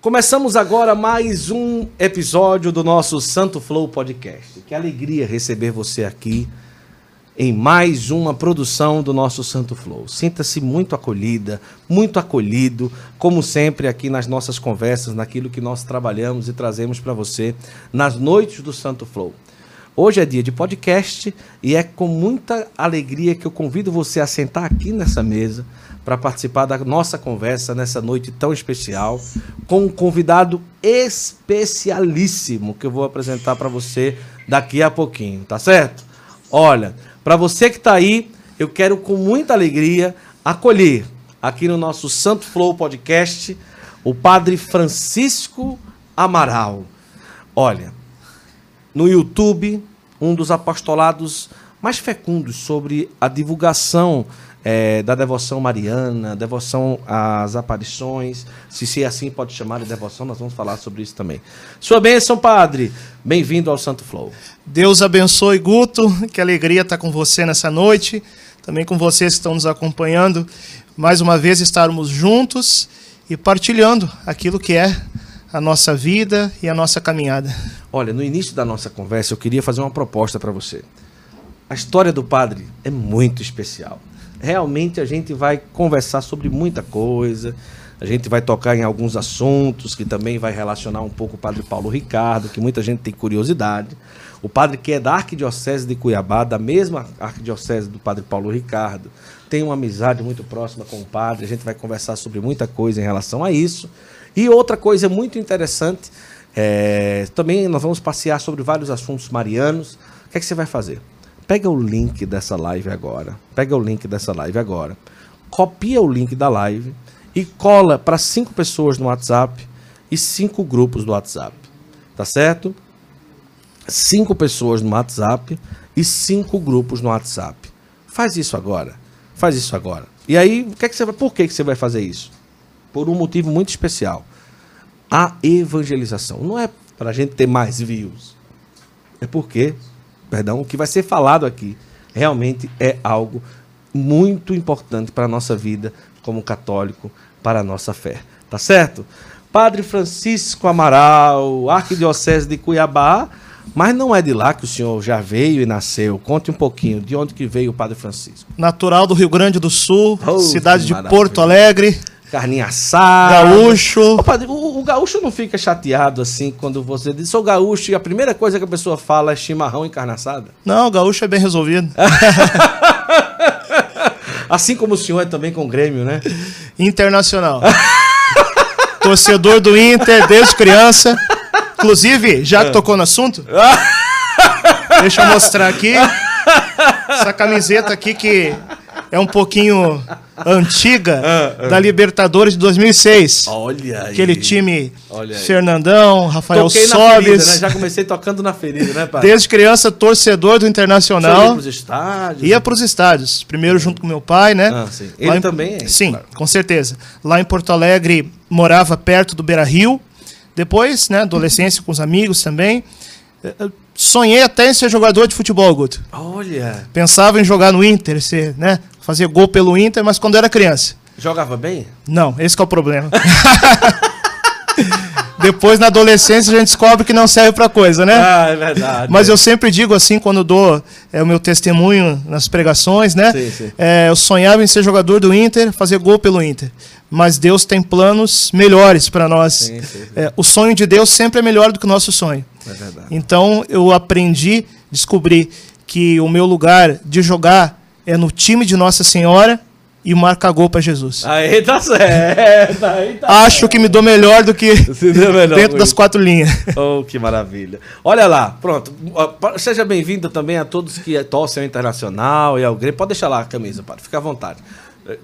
Começamos agora mais um episódio do nosso Santo Flow Podcast. Que alegria receber você aqui em mais uma produção do nosso Santo Flow. Sinta-se muito acolhida, muito acolhido, como sempre aqui nas nossas conversas, naquilo que nós trabalhamos e trazemos para você nas noites do Santo Flow. Hoje é dia de podcast e é com muita alegria que eu convido você a sentar aqui nessa mesa para participar da nossa conversa nessa noite tão especial com um convidado especialíssimo que eu vou apresentar para você daqui a pouquinho, tá certo? Olha, para você que está aí, eu quero com muita alegria acolher aqui no nosso Santo Flow Podcast o Padre Francisco Amaral. Olha, no YouTube, um dos apostolados mais fecundos sobre a divulgação é, da devoção mariana, devoção às aparições, se, se assim pode chamar de devoção, nós vamos falar sobre isso também. Sua bênção, Padre. Bem-vindo ao Santo Flow. Deus abençoe, Guto. Que alegria estar com você nessa noite. Também com vocês que estão nos acompanhando. Mais uma vez estarmos juntos e partilhando aquilo que é a nossa vida e a nossa caminhada. Olha, no início da nossa conversa, eu queria fazer uma proposta para você. A história do padre é muito especial realmente a gente vai conversar sobre muita coisa. A gente vai tocar em alguns assuntos que também vai relacionar um pouco o Padre Paulo Ricardo, que muita gente tem curiosidade. O padre que é da Arquidiocese de Cuiabá, da mesma Arquidiocese do Padre Paulo Ricardo, tem uma amizade muito próxima com o padre. A gente vai conversar sobre muita coisa em relação a isso. E outra coisa muito interessante, é, também nós vamos passear sobre vários assuntos marianos. O que é que você vai fazer? Pega o link dessa live agora. Pega o link dessa live agora. Copia o link da live e cola para cinco pessoas no WhatsApp e cinco grupos do WhatsApp. Tá certo? Cinco pessoas no WhatsApp e cinco grupos no WhatsApp. Faz isso agora. Faz isso agora. E aí, o que é que você vai, por que, que você vai fazer isso? Por um motivo muito especial. A evangelização. Não é para a gente ter mais views. É porque perdão, o que vai ser falado aqui realmente é algo muito importante para a nossa vida como católico, para a nossa fé. Tá certo? Padre Francisco Amaral, Arquidiocese de Cuiabá, mas não é de lá que o senhor já veio e nasceu. Conte um pouquinho de onde que veio o Padre Francisco. Natural do Rio Grande do Sul, oh, cidade de. Porto Alegre carninha assada. Gaúcho. O, o, gaúcho não fica chateado assim quando você diz sou gaúcho e a primeira coisa que a pessoa fala é chimarrão e carne assada? Não, o gaúcho é bem resolvido. assim como o senhor é também com o Grêmio, né? Internacional. Torcedor do Inter desde criança. Inclusive, já que tocou no assunto, deixa eu mostrar aqui. Essa camiseta aqui que é um pouquinho antiga ah, ah. da Libertadores de 2006. Olha aí. Aquele time Olha Fernandão, Rafael Toquei Sobes. né? Já comecei tocando na ferida, né, pai? Desde criança, torcedor do Internacional. Ia para os estádios? Ia para os estádios. Primeiro junto com meu pai, né? Ah, sim. Ele em... também é? Sim, claro. com certeza. Lá em Porto Alegre, morava perto do Beira-Rio. Depois, né, adolescência com os amigos também. Sonhei até em ser jogador de futebol, Guto. Olha. Pensava em jogar no Inter, ser, né? Fazer gol pelo Inter, mas quando era criança. Jogava bem? Não, esse é o problema. Depois, na adolescência, a gente descobre que não serve para coisa, né? Ah, é verdade. Mas eu sempre digo assim, quando dou é, o meu testemunho nas pregações, né? Sim, sim. É, eu sonhava em ser jogador do Inter, fazer gol pelo Inter. Mas Deus tem planos melhores para nós. Sim, é, o sonho de Deus sempre é melhor do que o nosso sonho. É verdade. Então eu aprendi, descobri que o meu lugar de jogar é no time de Nossa Senhora e marca gol para Jesus. Aí tá certo. Aí tá Acho certo. que me dou melhor do que melhor, dentro das quatro linhas. Oh, que maravilha. Olha lá, pronto. Seja bem-vindo também a todos que torcem ao Internacional e ao Grêmio. Pode deixar lá a camisa, padre. Fica à vontade.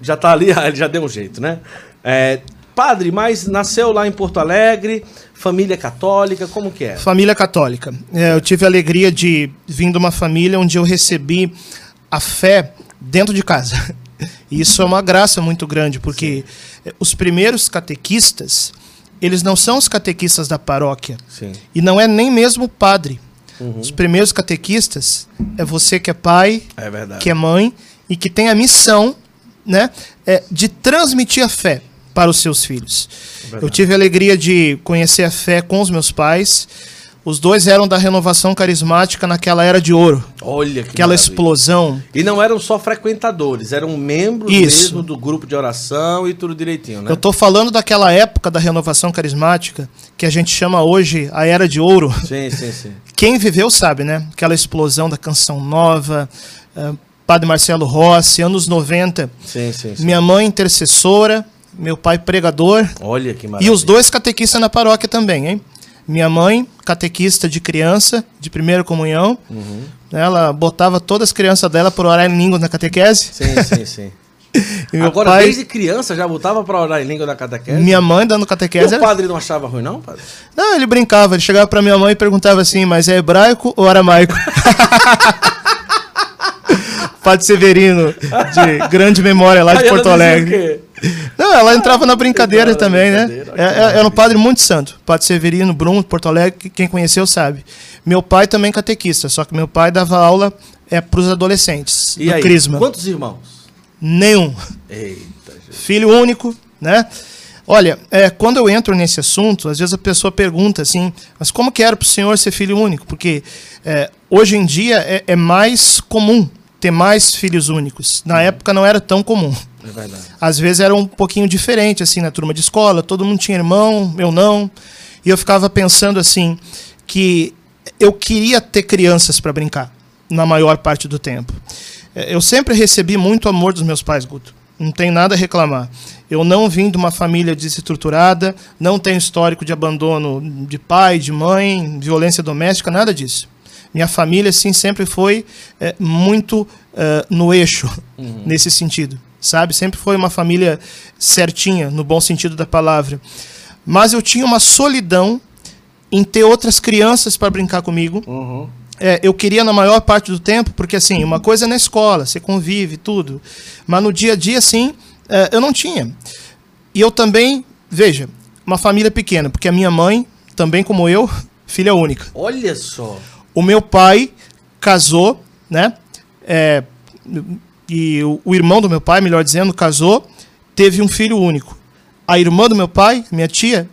Já tá ali, ele já deu um jeito, né? É, Padre, mas nasceu lá em Porto Alegre, família católica, como que é? Família católica. É, eu tive a alegria de vir de uma família onde eu recebi a fé dentro de casa. E isso é uma graça muito grande, porque Sim. os primeiros catequistas, eles não são os catequistas da paróquia. Sim. E não é nem mesmo o padre. Uhum. Os primeiros catequistas é você que é pai, é que é mãe e que tem a missão né, é, de transmitir a fé. para os seus filhos. Verdade. Eu tive a alegria de conhecer a fé com os meus pais. Os dois eram da renovação carismática naquela era de ouro. Olha que Aquela maravilha. explosão. E não eram só frequentadores, eram membros Isso. mesmo do grupo de oração e tudo direitinho, né? Eu estou falando daquela época da renovação carismática, que a gente chama hoje a era de ouro. Sim, sim, sim. Quem viveu sabe, né? Aquela explosão da canção nova, uh, Padre Marcelo Rossi, anos 90. Sim, sim, sim. Minha mãe intercessora, meu pai pregador. Olha que maravilha. E os dois catequistas na paróquia também, hein? Minha mãe, catequista de criança, de primeira comunhão. Uhum. Ela botava todas as crianças dela para orar em língua na catequese. Sim, sim, sim. Agora, pai... desde criança, já botava para orar em língua na catequese? Minha mãe dando catequese. E o padre não achava ruim, não, padre? Não, ele brincava. Ele chegava para minha mãe e perguntava assim, mas é hebraico ou aramaico? Padre Severino, de grande memória lá de Porto Alegre. Não, ela entrava na brincadeira ah, também, né? É, é, era um padre muito santo. Padre Severino, Bruno, Porto Alegre, quem conheceu sabe. Meu pai também catequista, só que meu pai dava aula é, para os adolescentes, e aí, Crisma. Quantos irmãos? Nenhum. Eita, Filho único, né? Olha, é, quando eu entro nesse assunto, às vezes a pessoa pergunta assim, mas como que era para o senhor ser filho único? Porque é, hoje em dia é, é mais comum ter mais filhos únicos. Na uhum. época não era tão comum. É verdade. Às vezes era um pouquinho diferente, assim, na turma de escola, todo mundo tinha irmão, eu não. E eu ficava pensando assim, que eu queria ter crianças para brincar, na maior parte do tempo. É, eu sempre recebi muito amor dos meus pais, Guto. Não tem nada a reclamar. Eu não vim de uma família desestruturada, não tenho histórico de abandono de pai, de mãe, violência doméstica, nada disso. Minha família, assim, sempre foi é, muito uh, no eixo, uhum. nesse sentido, sabe? Sempre foi uma família certinha, no bom sentido da palavra. Mas eu tinha uma solidão em ter outras crianças para brincar comigo. Uhum. É, eu queria na maior parte do tempo, porque assim, uma coisa é na escola, você convive, tudo. Mas no dia a dia, assim, é, eu não tinha. E eu também, veja, uma família pequena, porque a minha mãe, também como eu, filha única. Olha só. O meu pai casou, né? É, e o, o, irmão do meu pai, melhor dizendo, casou, teve um filho único. A irmã do meu pai, minha tia,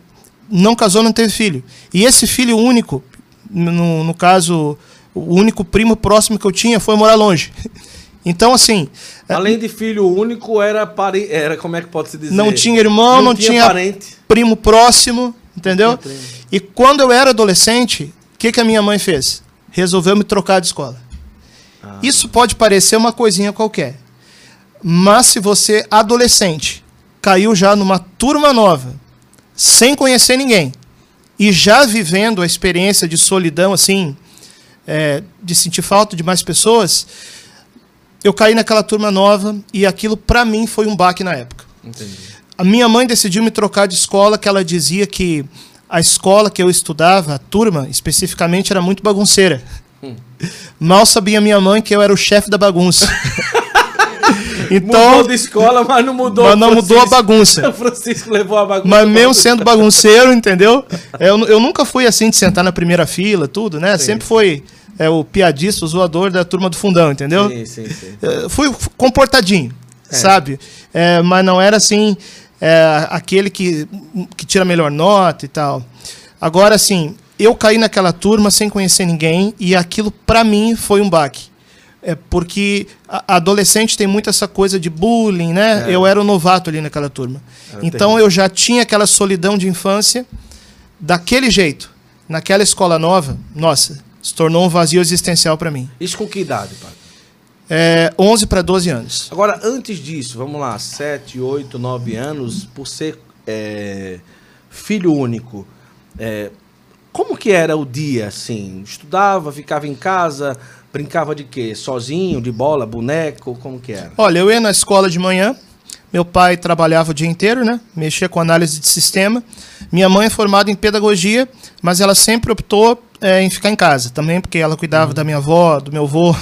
não casou, não teve filho. E esse filho único, no, no caso, o único primo próximo que eu tinha foi morar longe. Então, assim. É, Além de filho único, era parente. Era, como é que pode se dizer? Não tinha irmão, não, não tinha, tinha, parente. primo próximo, entendeu? E quando eu era adolescente, o que, que a minha mãe fez? Resolveu me trocar de escola. Ah. Isso pode parecer uma coisinha qualquer. Mas se você, adolescente, caiu já numa turma nova, sem conhecer ninguém, e já vivendo a experiência de solidão, assim, é, de sentir falta de mais pessoas, eu caí naquela turma nova e aquilo, para mim, foi um baque na época. Entendi. A minha mãe decidiu me trocar de escola, que ela dizia que a escola que eu estudava, a turma especificamente, era muito bagunceira. Hum. Mal sabia minha mãe que eu era o chefe da bagunça. então, mudou de escola, mas não mudou. Mas não mudou a bagunça. O Francisco levou a bagunça. Mas mesmo sendo bagunceiro, entendeu? Eu, eu nunca fui assim de sentar na primeira fila, tudo, né? Sim. Sempre foi é, o piadista, o zoador da turma do fundão, entendeu? Sim, sim, sim. É, fui comportadinho, é. sabe? É, mas não era assim é, aquele que, que tira melhor nota e tal. Agora, assim, eu caí naquela turma sem conhecer ninguém e aquilo, para mim, foi um baque. É porque a adolescente tem muito essa coisa de bullying, né? É. Eu era o um novato ali naquela turma. Então eu já tinha aquela solidão de infância daquele jeito. Naquela escola nova, nossa, se tornou um vazio existencial para mim. Isso com que idade, pai? É, 11 para 12 anos. Agora, antes disso, vamos lá, 7, 8, 9 anos, por ser é, filho único, é, como que era o dia, assim? Estudava, ficava em casa, brincava de quê? Sozinho, de bola, boneco, como que era? Olha, eu ia na escola de manhã, meu pai trabalhava o dia inteiro, né? Mexia com análise de sistema. Minha mãe é formada em pedagogia, mas ela sempre optou é, em ficar em casa também, porque ela cuidava uhum. da minha avó, do meu avô.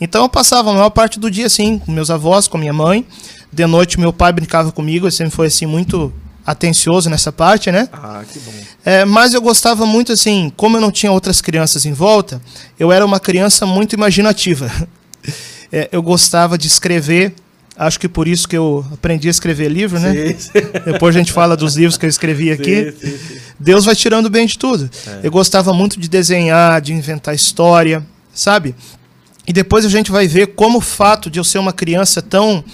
Então eu passava a maior parte do dia assim, com meus avós, com minha mãe. De noite meu pai brincava comigo, ele sempre foi assim muito atencioso nessa parte, né? Ah, que bom. É, mas eu gostava muito assim, como eu não tinha outras crianças em volta, eu era uma criança muito imaginativa. É, eu gostava de escrever Acho que por isso que eu aprendi a escrever livro, né? Sim, sim. Depois a gente fala dos livros que eu escrevi aqui. Sim, Deus vai tirando bem de tudo. É. Eu gostava muito de desenhar, de inventar história, sabe? E depois a gente vai ver como o fato de eu ser uma criança tão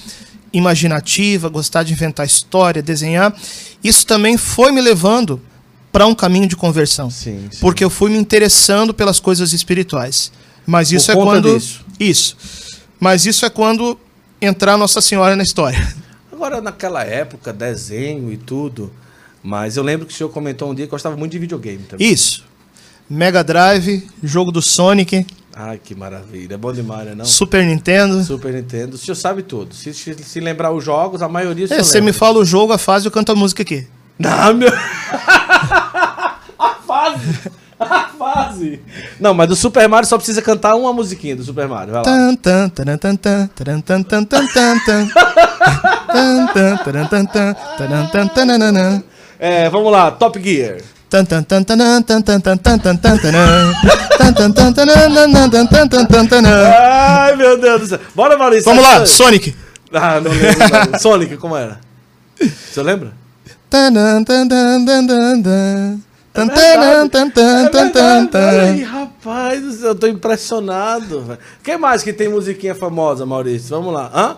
imaginativa, gostar de inventar história, desenhar, isso também foi me levando para um caminho de conversão. Sim, sim. Porque eu fui me interessando pelas coisas espirituais. Mas isso Por é quando disso. isso. Mas isso é quando entrar Nossa Senhora na história. Agora, naquela época, desenho e tudo, mas eu lembro que o senhor comentou um dia que gostava muito de videogame também. Isso. Mega Drive, jogo do Sonic. Ai, que maravilha. É bom demais, né? Não? Super Nintendo. Super Nintendo. O senhor sabe tudo. Se, se, se lembrar os jogos, a maioria é, Você me fala o jogo, a fase, eu canto a música aqui. Não, meu... a fase! A fase. Não, mas do Super Mario só precisa cantar uma musiquinha do Super Mario. Vai lá. É, vamos lá, Top Gear. Ai, meu Deus do céu. Bora, Maurício. Vamos lá, Sonic. Ah, não lembro. Sonic, como era? Você lembra? Ai, rapaz, eu tô impressionado. Quem mais que tem musiquinha famosa, Maurício? Vamos lá. Hã?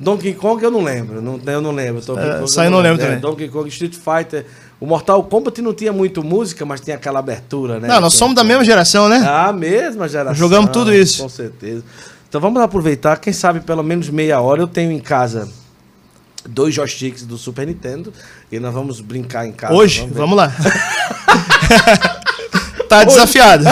Donkey Kong eu não lembro. Não, eu não lembro. Donkey é, Kong, eu não lembro, também. Donkey Kong, Street Fighter. O Mortal Kombat não tinha muito música, mas tinha aquela abertura, né? Não, nós somos da mesma geração, né? Ah, mesma geração. Jogamos tudo isso. Com certeza. Então vamos aproveitar, quem sabe pelo menos meia hora eu tenho em casa dois joysticks do Super Nintendo e nós vamos brincar em casa. Hoje? Vamos, vamos lá. tá desafiado.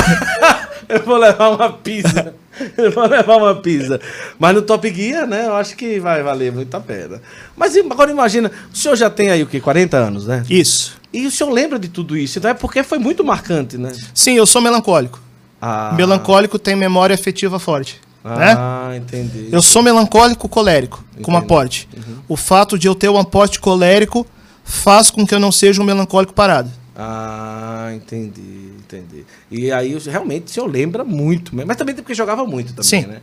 eu vou levar uma pizza. Eu vou levar uma pizza. Mas no Top Gear, né? Eu acho que vai valer muito a pena. Mas agora imagina, o senhor já tem aí o quê? 40 anos, né? Isso. E o senhor lembra de tudo isso? Então é porque foi muito marcante, né? Sim, eu sou melancólico. Ah. Melancólico tem memória afetiva forte. Ah, né? entendi. Eu sou melancólico colérico, entendi. como aporte. Uhum. O fato de eu ter um aporte colérico faz com que eu não seja um melancólico parado. Ah, entendi, entendi. E aí realmente o senhor lembra muito, mas também porque jogava muito também, Sim. né?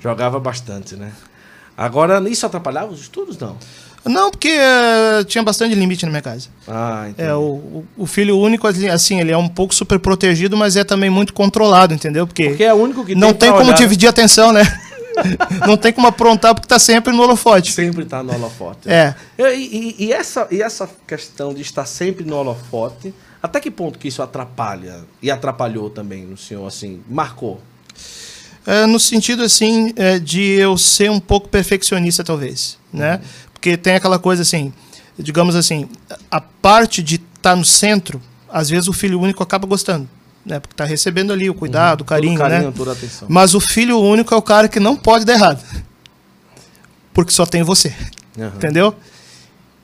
Jogava bastante, né? Agora, isso atrapalhava os estudos, não? Não, porque uh, tinha bastante limite na minha casa. Ah, entendi. É, o, o filho único, assim, ele é um pouco super protegido, mas é também muito controlado, entendeu? Porque, porque é o único que não tem, tem como olhar. dividir a atenção, né? não tem como aprontar porque está sempre no holofote. Sempre está no holofote. É. E, e, e, essa, e essa questão de estar sempre no holofote, até que ponto que isso atrapalha e atrapalhou também no senhor, assim, marcou? É, no sentido, assim, é, de eu ser um pouco perfeccionista, talvez, né? Uhum. Porque tem aquela coisa, assim, digamos assim, a parte de estar tá no centro, às vezes o filho único acaba gostando né? Porque está recebendo ali o cuidado, uhum. o carinho, carinho né? Toda atenção. Mas o filho único é o cara que não pode dar errado. Porque só tem você. Uhum. Entendeu?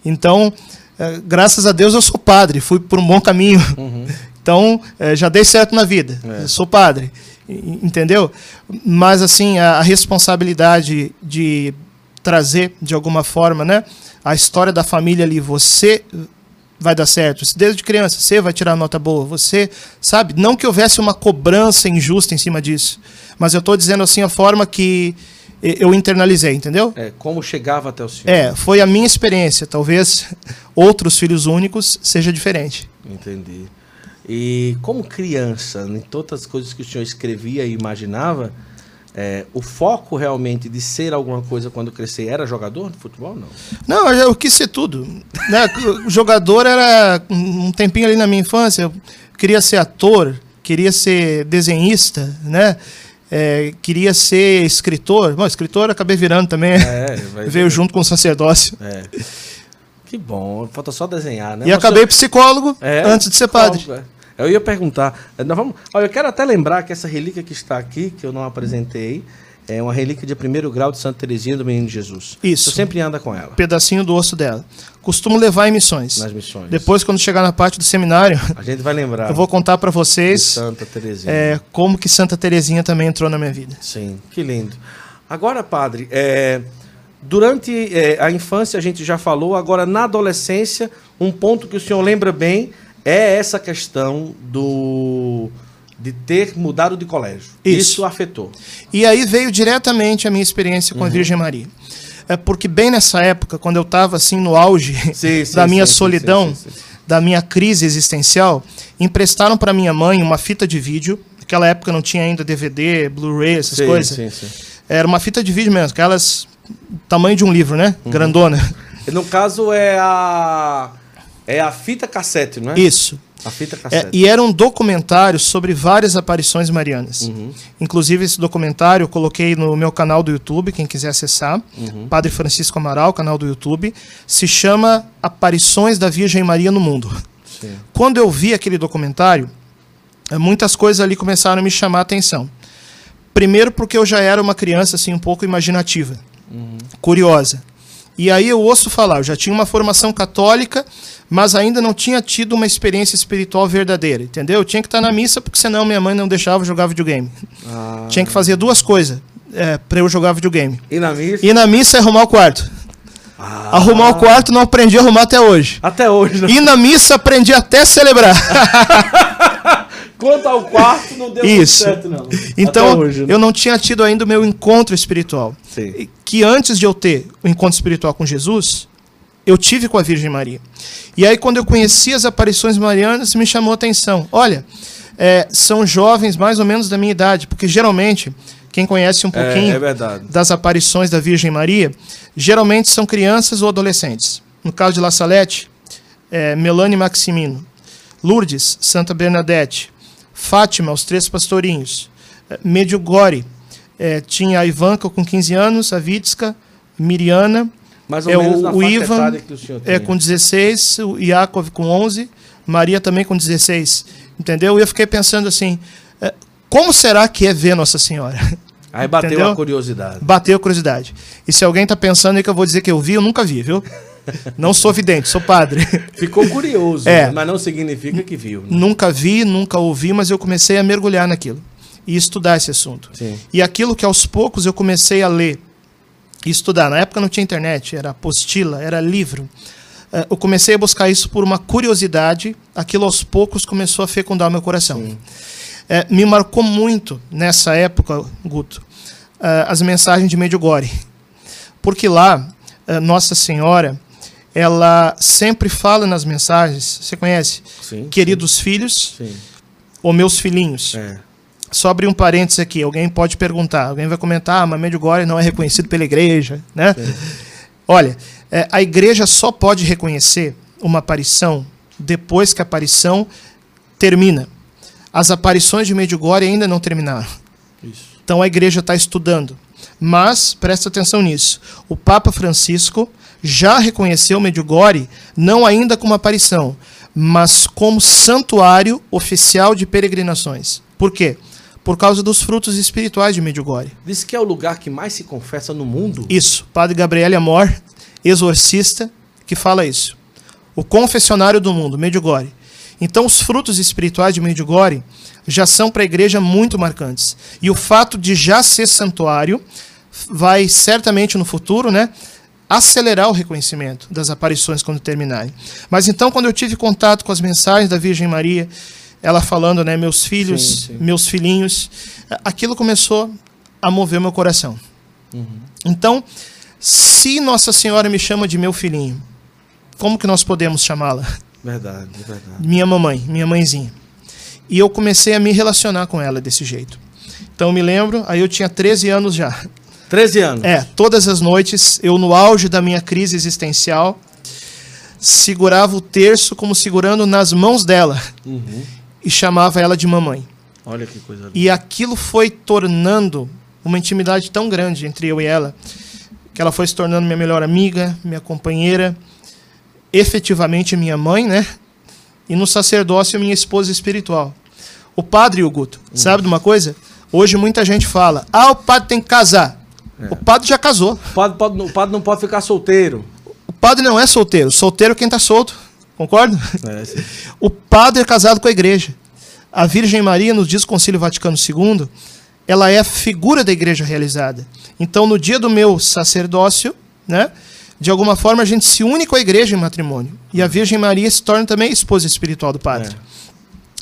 Então, é, graças a Deus eu sou padre, fui por um bom caminho. Uhum. Então, é, já dei certo na vida. É. Sou padre. Entendeu? Mas, assim, a responsabilidade de trazer, de alguma forma, né? A história da família ali, você vai dar certo. Desde criança você vai tirar nota boa, você, sabe? Não que houvesse uma cobrança injusta em cima disso, mas eu estou dizendo assim a forma que eu internalizei, entendeu? É, como chegava até o senhor. É, foi a minha experiência. Talvez outros filhos únicos seja diferente. Entendi. E como criança, em todas as coisas que o senhor escrevia e imaginava, é, o foco realmente de ser alguma coisa quando crescer era jogador de futebol? Não. Não, eu quis ser tudo. Né? jogador era um tempinho ali na minha infância. Eu queria ser ator, queria ser desenhista, né? É, queria ser escritor. Bom, escritor acabei virando também. É, Veio junto com o sacerdócio. É. Que bom. Falta só desenhar, né? E Mas acabei psicólogo é, antes de ser padre. Eu ia perguntar. Eh, nós vamos, olha, eu quero até lembrar que essa relíquia que está aqui, que eu não apresentei, é uma relíquia de primeiro grau de Santa Teresinha do Menino Jesus. Isso. Você sempre anda com ela. Pedacinho do osso dela. Costumo levar em missões. Nas missões. Depois, quando chegar na parte do seminário, a gente vai lembrar. Eu vou contar para vocês. Santa Teresinha. É, como que Santa Teresinha também entrou na minha vida. Sim, que lindo. Agora, padre, é, durante é, a infância a gente já falou. Agora, na adolescência, um ponto que o senhor lembra bem é essa questão do de ter mudado de colégio. Isso. Isso afetou. E aí veio diretamente a minha experiência com uhum. a Virgem Maria. É porque bem nessa época, quando eu estava assim no auge sim, sim, da minha sim, solidão, da minha crise existencial, emprestaram para minha mãe uma fita de vídeo. Naquela época não tinha ainda DVD, Blu-ray, essas coisas. Era uma fita de vídeo mesmo, aquelas tamanho de um livro, né? Uhum. Grandona. No caso é a é a fita cassete, não é? Isso. A fita é, cassete. É, e era um documentário sobre várias aparições marianas. Uhum. Inclusive, esse documentário eu coloquei no meu canal do YouTube, quem quiser acessar. Uhum. Padre Francisco Amaral, canal do YouTube. Se chama Aparições da Virgem Maria no Mundo. Sim. Quando eu vi aquele documentário, eh, muitas coisas ali começaram a me chamar a atenção. Primeiro porque eu já era uma criança assim um pouco imaginativa, uhum. curiosa. E aí eu ouço falar, eu já tinha uma formação católica, mas ainda não tinha tido uma experiência espiritual verdadeira, entendeu? Eu tinha que estar na missa, porque senão minha mãe não deixava jogar videogame. Ah. Tinha que fazer duas coisas é, para eu jogar videogame. E na missa? E na missa é arrumar o quarto. Ah. Arrumar o quarto não aprendi a arrumar até hoje. Até hoje, né? E na missa aprendi até celebrar. Quanto ao quarto, não deu Isso. certo, não. Então, hoje, né? eu não tinha tido ainda o meu encontro espiritual. Sim. Que antes de eu ter o encontro espiritual com Jesus, eu tive com a Virgem Maria. E aí, quando eu conheci as aparições marianas, me chamou a atenção. Olha, é, são jovens mais ou menos da minha idade, porque geralmente, quem conhece um é, pouquinho é, é das aparições da Virgem Maria, geralmente são crianças ou adolescentes. No caso de La Salete, é, Melanie Maximino. Lourdes, Santa Bernadette, Fátima, os três pastorinhos. Eh, Medjugorje, é, tinha a Ivanka com 15 anos, a Vitska, Miriana, Mais ou é, menos o, o Ivan é com 16, o Yakov com 11, Maria também com 16. Entendeu? E eu fiquei pensando assim, como será que é ver Nossa Senhora? Aí bateu Entendeu? a curiosidade. Bateu a curiosidade. E se alguém está pensando aí que eu vou dizer que eu vi, eu nunca vi, viu? Não sou vidente, sou padre. Ficou curioso, é, mas não significa que viu. Né? Nunca vi, nunca ouvi, mas eu comecei a mergulhar naquilo e estudar esse assunto. Sim. E aquilo que aos poucos eu comecei a ler e estudar. Na época não tinha internet, era apostila, era livro. É, eu comecei a buscar isso por uma curiosidade, aquilo aos poucos começou a fecundar o meu coração. É, me marcou muito nessa época, Guto, é, as mensagens de Medjugorje. Porque lá, Nossa Senhora ela sempre fala nas mensagens, você conhece? Sim, Queridos sim. filhos, sim. ou meus filhinhos. É. Só abrir um parênteses aqui, alguém pode perguntar, alguém vai comentar, ah, mas Medjugorje não é reconhecido pela igreja, né? Olha, é, a igreja só pode reconhecer uma aparição depois que a aparição termina. As aparições de Medjugorje ainda não terminaram. Isso. Então a igreja está estudando. Mas, presta atenção nisso, o Papa Francisco já reconheceu Medjugorje não ainda como aparição, mas como santuário oficial de peregrinações. Por quê? Por causa dos frutos espirituais de Medjugorje. Diz que é o lugar que mais se confessa no mundo. Isso. Padre Gabriel Amor, exorcista, que fala isso. O confessionário do mundo, Medjugorje. Então, os frutos espirituais de Medjugorje já são para a igreja muito marcantes. E o fato de já ser santuário vai certamente no futuro, né, acelerar o reconhecimento das aparições quando terminarem. Mas então, quando eu tive contato com as mensagens da Virgem Maria, ela falando, né, meus filhos, sim, sim. meus filhinhos, aquilo começou a mover meu coração. Uhum. Então, se Nossa Senhora me chama de meu filhinho, como que nós podemos chamá-la? Verdade, verdade. Minha mamãe, minha mãezinha. E eu comecei a me relacionar com ela desse jeito. Então, eu me lembro, aí eu tinha 13 anos já. 13 anos. É, todas as noites, eu no auge da minha crise existencial, segurava o terço como segurando nas mãos dela uhum. e chamava ela de mamãe. Olha que coisa linda. E aquilo foi tornando uma intimidade tão grande entre eu e ela, que ela foi se tornando minha melhor amiga, minha companheira, efetivamente minha mãe, né? E no sacerdócio, minha esposa espiritual. O padre, Huguto, uhum. sabe de uma coisa? Hoje muita gente fala: ah, o padre tem que casar. É. O padre já casou. O padre, pode, o padre não pode ficar solteiro. O padre não é solteiro. Solteiro é quem está solto. Concorda? É, o padre é casado com a igreja. A Virgem Maria, nos diz o Concílio Vaticano II, ela é a figura da igreja realizada. Então, no dia do meu sacerdócio, né, de alguma forma a gente se une com a igreja em matrimônio. E a Virgem Maria se torna também esposa espiritual do padre. É.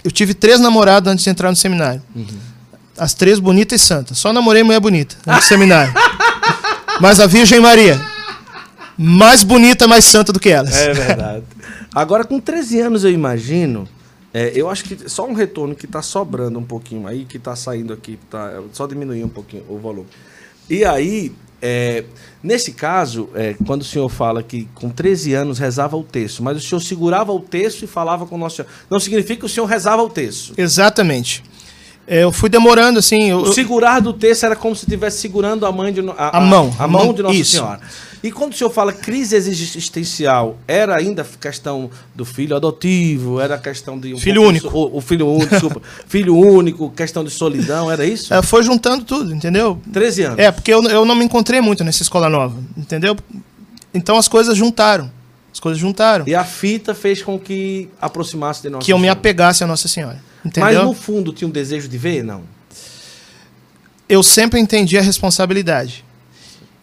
Eu tive três namoradas antes de entrar no seminário. Uhum. As três bonitas e santas. Só namorei mulher bonita no seminário. Mas a Virgem Maria. mais bonita, mais santa do que elas. É verdade. Agora, com 13 anos, eu imagino. É, eu acho que só um retorno que está sobrando um pouquinho aí, que está saindo aqui, tá, só diminuir um pouquinho o volume. E aí, é, nesse caso, é, quando o senhor fala que com 13 anos rezava o texto, mas o senhor segurava o texto e falava com o Nosso Senhor, não significa que o senhor rezava o texto. Exatamente. É, eu fui demorando assim. Eu, o segurar do texto era como se estivesse segurando a mãe de a, a mão, a, a mão, mão de Nossa isso. Senhora. E quando o senhor fala crise existencial, era ainda questão do filho adotivo, era questão de um filho único, de, o, o, filho único, desculpa, filho único, questão de solidão, era isso? É, foi juntando tudo, entendeu? 13 anos. É, porque eu, eu não me encontrei muito nessa escola nova, entendeu? Então as coisas juntaram. As coisas juntaram. E a fita fez com que aproximasse de Nossa Que eu me apegasse a Nossa Senhora. Entendeu? Mas no fundo tinha um desejo de ver, não? Eu sempre entendi a responsabilidade.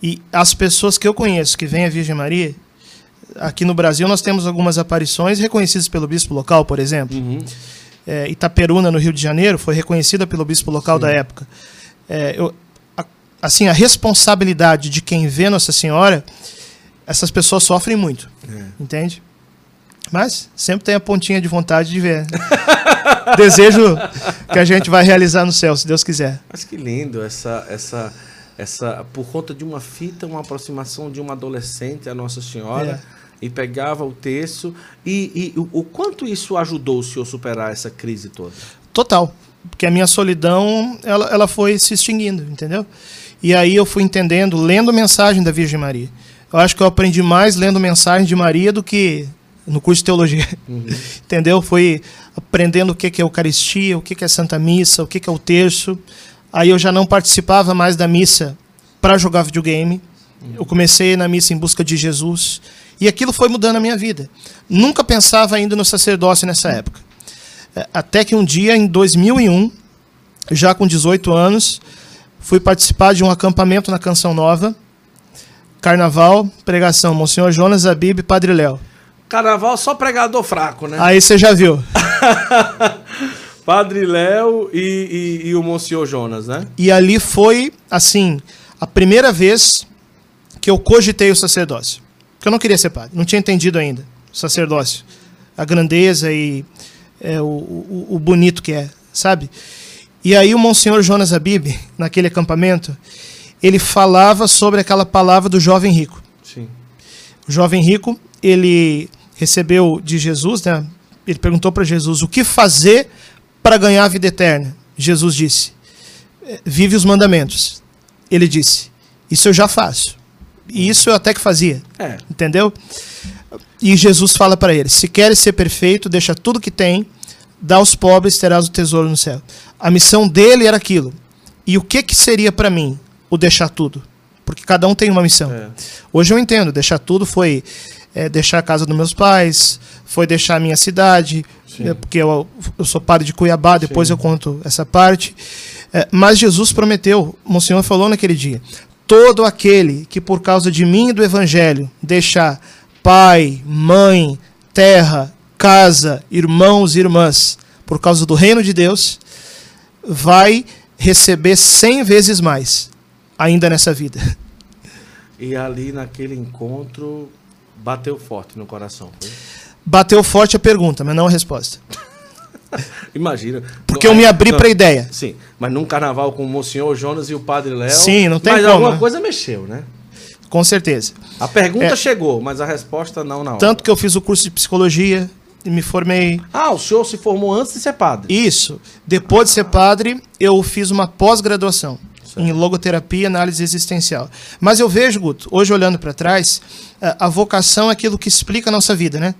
E as pessoas que eu conheço que vêm a Virgem Maria, aqui no Brasil nós temos algumas aparições reconhecidas pelo bispo local, por exemplo. Uhum. É, Itaperuna, no Rio de Janeiro, foi reconhecida pelo bispo local Sim. da época. É, eu, a, assim, a responsabilidade de quem vê Nossa Senhora, essas pessoas sofrem muito. É. Entende? Mas sempre tem a pontinha de vontade de ver. Desejo que a gente vai realizar no céu, se Deus quiser. Mas que lindo essa essa essa por conta de uma fita, uma aproximação de uma adolescente a Nossa Senhora. É. E pegava o texto. E, e o, o quanto isso ajudou o senhor a superar essa crise toda? Total. Porque a minha solidão, ela, ela foi se extinguindo, entendeu? E aí eu fui entendendo, lendo a mensagem da Virgem Maria. Eu acho que eu aprendi mais lendo mensagem de Maria do que no curso de teologia. Uhum. Entendeu? Foi aprendendo o que é Eucaristia, o que é Santa Missa, o que é o terço. Aí eu já não participava mais da missa para jogar videogame. Eu comecei na missa em busca de Jesus. E aquilo foi mudando a minha vida. Nunca pensava ainda no sacerdócio nessa época. É, até que um dia, em 2001, já com 18 anos, fui participar de um acampamento na Canção Nova. Carnaval, pregação, Monsenhor Jonas Abib e Padre Léo. Carnaval só pregador fraco, né? Aí você já viu. Padre Léo e, e, e, o Monsenhor Jonas, né? E ali foi, assim, a primeira vez que eu cogitei o sacerdócio. Porque eu não queria ser padre, não tinha entendido ainda o sacerdócio. A grandeza e é, o, o, o bonito que é, sabe? E aí o Monsenhor Jonas Abib, naquele acampamento, ele falava sobre aquela palavra do jovem rico. Sim. O jovem rico, ele recebeu de Jesus, né? Ele perguntou para Jesus o que fazer para ganhar a vida eterna. Jesus disse: é, vive os mandamentos. Ele disse: isso eu já faço. E isso eu até que fazia. É. Entendeu? E Jesus fala para ele: se queres ser perfeito, deixa tudo que tem, dá aos pobres, terás o tesouro no céu. A missão dele era aquilo. E o que que seria para mim o deixar tudo? Porque cada um tem uma missão. É. Hoje eu entendo, deixar tudo foi é, deixar a casa dos meus pais, foi deixar a minha cidade, é, porque eu, eu, sou padre de Cuiabá, depois Sim. eu conto essa parte. É, mas Jesus prometeu, o Senhor falou naquele dia: todo aquele que por causa de mim e do Evangelho deixar pai, mãe, terra, casa, irmãos e irmãs, por causa do reino de Deus, vai receber cem vezes mais, ainda nessa vida. E ali naquele encontro, Bateu forte no coração. Foi? Bateu forte a pergunta, mas não a resposta. Imagina. Porque eu me abri para a ideia. Sim, mas num carnaval com o Monsenhor Jonas e o Padre Léo. Sim, não tem mas como. alguma né? coisa mexeu, né? Com certeza. A pergunta é, chegou, mas a resposta não na hora. Tanto que eu fiz o curso de psicologia e me formei. Ah, o senhor se formou antes de ser padre? Isso. Depois de ser padre, eu fiz uma pós-graduação em logoterapia e análise existencial. Mas eu vejo, Guto, hoje olhando para trás, a vocação é aquilo que explica a nossa vida, né?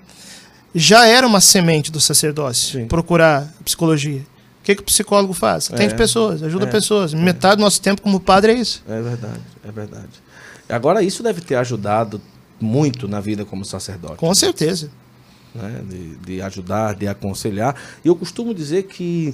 Já era uma semente do sacerdócio Sim. procurar psicologia. O que, que o psicólogo faz? Atende é, pessoas, ajuda é, pessoas. É. Metade do nosso tempo como padre é isso. É verdade, é verdade. Agora, isso deve ter ajudado muito na vida como sacerdote. Com certeza. Né? De, de, ajudar, de aconselhar. E eu costumo dizer que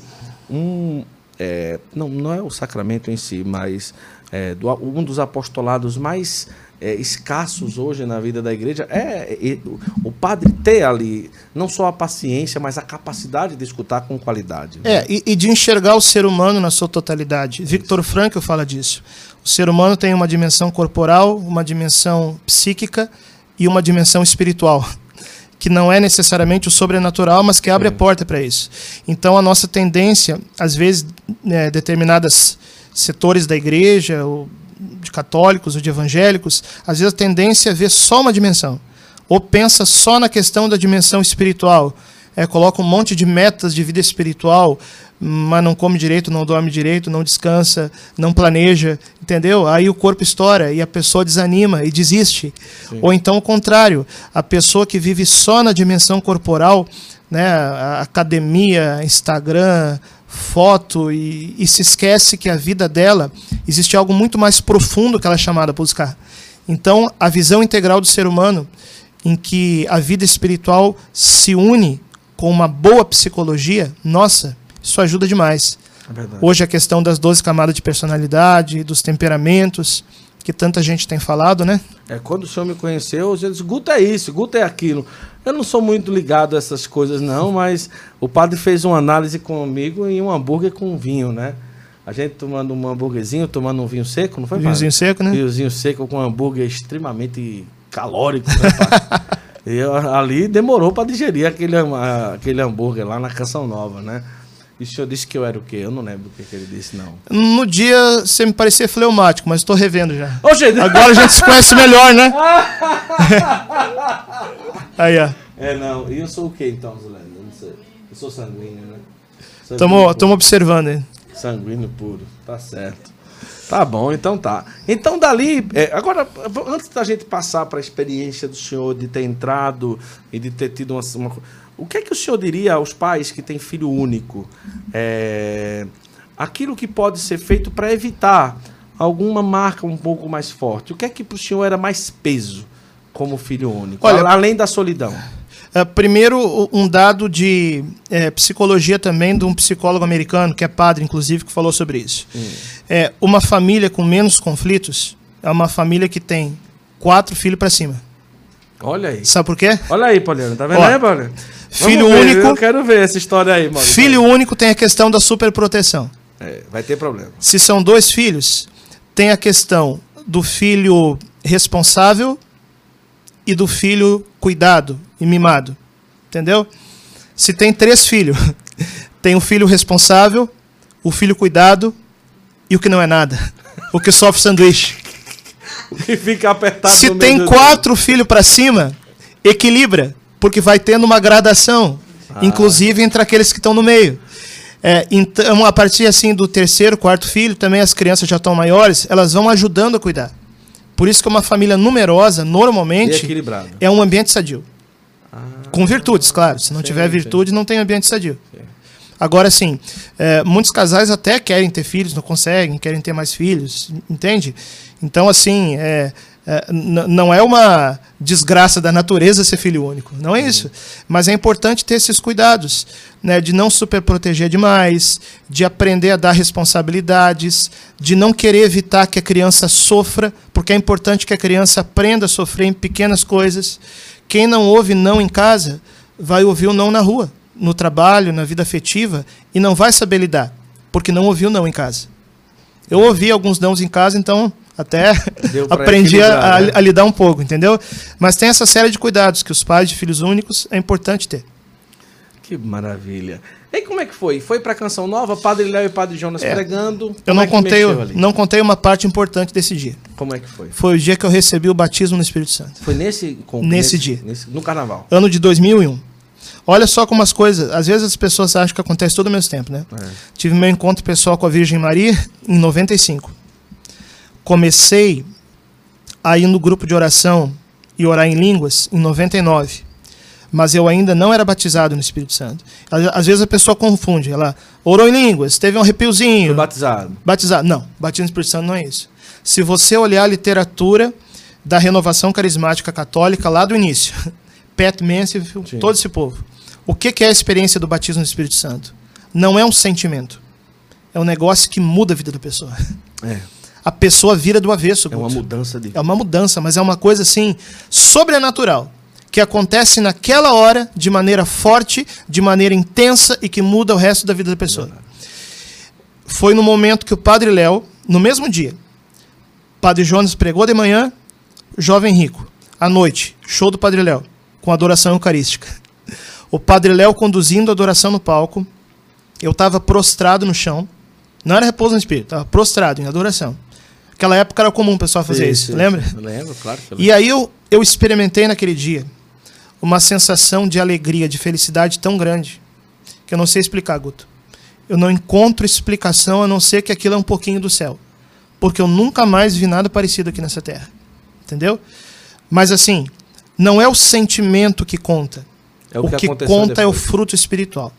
um, é, não, não é o sacramento em si, mas é, do, um dos apostolados mais é, escassos hoje na vida da igreja é, é, o padre ter ali não só a paciência, mas a capacidade de escutar com qualidade. Né? É, e, e, de enxergar o ser humano na sua totalidade. Victor Frankl fala disso. O ser humano tem uma dimensão corporal, uma dimensão psíquica e uma dimensão espiritual, que não é necessariamente o sobrenatural, mas que abre Sim. a porta para isso. Então a nossa tendência, às vezes, né, determinadas setores da igreja, ou de católicos ou de evangélicos, às vezes a tendência é ver só uma dimensão, ou pensa só na questão da dimensão espiritual. É, coloca um monte de metas de vida espiritual, mas não come direito, não dorme direito, não descansa, não planeja, entendeu? Aí o corpo estoura e a pessoa desanima e desiste. Sim. Ou então o contrário, a pessoa que vive só na dimensão corporal, né, academia, Instagram, foto e, e se esquece que a vida dela existe algo muito mais profundo que ela é chamada a buscar. Então, a visão integral do ser humano, em que a vida espiritual se une com uma boa psicologia, nossa, isso ajuda demais. É Hoje a questão das 12 camadas de personalidade, dos temperamentos, que tanta gente tem falado, né? É, quando o senhor me conheceu, eu disse, Guto é isso, Guto é aquilo. Eu não sou muito ligado a essas coisas não, mas o padre fez uma análise comigo em um hambúrguer com vinho, né? A gente tomando um hambúrguerzinho, tomando um vinho seco, não foi, padre? Vinhozinho seco, né? Vinhozinho seco com um hambúrguer extremamente calórico, né, E ali demorou para digerir aquele, aquele hambúrguer lá na Canção Nova, né? E o senhor disse que eu era o quê? Eu não lembro o que, que ele disse, não. No dia você me parecia fleumático, mas estou revendo já. Agora a gente se conhece melhor, né? Aí, ó. É, não. E eu sou o quê, então, Zulene? Eu não sei. Eu sou sanguíneo, né? Estamos observando, hein? Sanguíneo puro. Tá certo. Tá bom, então tá. Então dali, é, agora, antes da gente passar para a experiência do senhor de ter entrado e de ter tido uma, uma o que é que o senhor diria aos pais que têm filho único? É, aquilo que pode ser feito para evitar alguma marca um pouco mais forte. O que é que para o senhor era mais peso como filho único? Olha, além da solidão. É, primeiro, um dado de é, psicologia também de um psicólogo americano, que é padre, inclusive, que falou sobre isso. Hum. É, uma família com menos conflitos é uma família que tem quatro filhos para cima. Olha aí. Sabe por quê? Olha aí, Poliano. Tá vendo Ó, aí, Poliano? Filho ver, único. Eu quero ver essa história aí, mano. Filho único tem a questão da superproteção. É, vai ter problema. Se são dois filhos, tem a questão do filho responsável e do filho cuidado e mimado. Entendeu? Se tem três filhos, tem o filho responsável, o filho cuidado e o que não é nada. O que sofre sanduíche. o que fica apertado Se tem quatro filhos para cima, equilibra porque vai tendo uma gradação, ah. inclusive entre aqueles que estão no meio. É, então, a partir assim do terceiro, quarto filho, também as crianças já estão maiores, elas vão ajudando a cuidar. Por isso que uma família numerosa, normalmente, é um ambiente sadio. Ah, Com virtudes, claro. Se não sim, tiver virtude, sim. não tem ambiente sadio. Sim. Agora, sim, é, muitos casais até querem ter filhos, não conseguem, querem ter mais filhos, entende? Então, assim, é, é, não é uma desgraça da natureza ser filho único, não é isso. Mas é importante ter esses cuidados, né, de não superproteger demais, de aprender a dar responsabilidades, de não querer evitar que a criança sofra, porque é importante que a criança aprenda a sofrer em pequenas coisas. Quem não ouve não em casa, vai ouvir o não na rua, no trabalho, na vida afetiva, e não vai saber lidar, porque não ouviu não em casa. Eu ouvi alguns nãos em casa, então até aprendi a, né? a, lidar um pouco, entendeu? Mas tem essa série de cuidados que os pais de filhos únicos é importante ter. Que maravilha. E como é que foi? Foi para Canção Nova, Padre Léo e Padre Jonas é. pregando? Eu não é contei, não contei uma parte importante desse dia. Como é que foi? Foi o dia que eu recebi o batismo no Espírito Santo. Foi nesse nesse, nesse dia, nesse, no Carnaval. Ano de 2001. Olha só como as coisas, às vezes as pessoas acham que acontece todo ao mesmo tempo, né? É. Tive meu encontro pessoal com a Virgem Maria em 95 comecei a ir no grupo de oração e orar em línguas em 99. Mas eu ainda não era batizado no Espírito Santo. Às vezes a pessoa confunde. Ela orou em línguas, teve um arrepiozinho. Foi batizado. Batizado. Não, batismo no Espírito Santo não é isso. Se você olhar a literatura da renovação carismática católica lá do início, Pat Mansfield, todo esse povo. O que é a experiência do batismo no Espírito Santo? Não é um sentimento. É um negócio que muda a vida da pessoa. É a pessoa vira do avesso. É uma mudança de. É uma mudança, mas é uma coisa assim sobrenatural que acontece naquela hora de maneira forte, de maneira intensa e que muda o resto da vida da pessoa. Foi no momento que o Padre Léo, no mesmo dia, Padre Jonas pregou de manhã, jovem rico. à noite, show do Padre Léo, com adoração eucarística. O Padre Léo conduzindo a adoração no palco. Eu estava prostrado no chão. Não era repouso no espírito, estava prostrado em adoração. Naquela época era comum o pessoal fazer isso, sim, lembra? Lembro, claro. Que eu lembro. E aí eu, eu experimentei naquele dia uma sensação de alegria, de felicidade tão grande, que eu não sei explicar, Guto. Eu não encontro explicação a não ser que aquilo é um pouquinho do céu. Porque eu nunca mais vi nada parecido aqui nessa terra. Entendeu? Mas assim, não é o sentimento que conta. É o, o, que, que conta depois. é o fruto espiritual.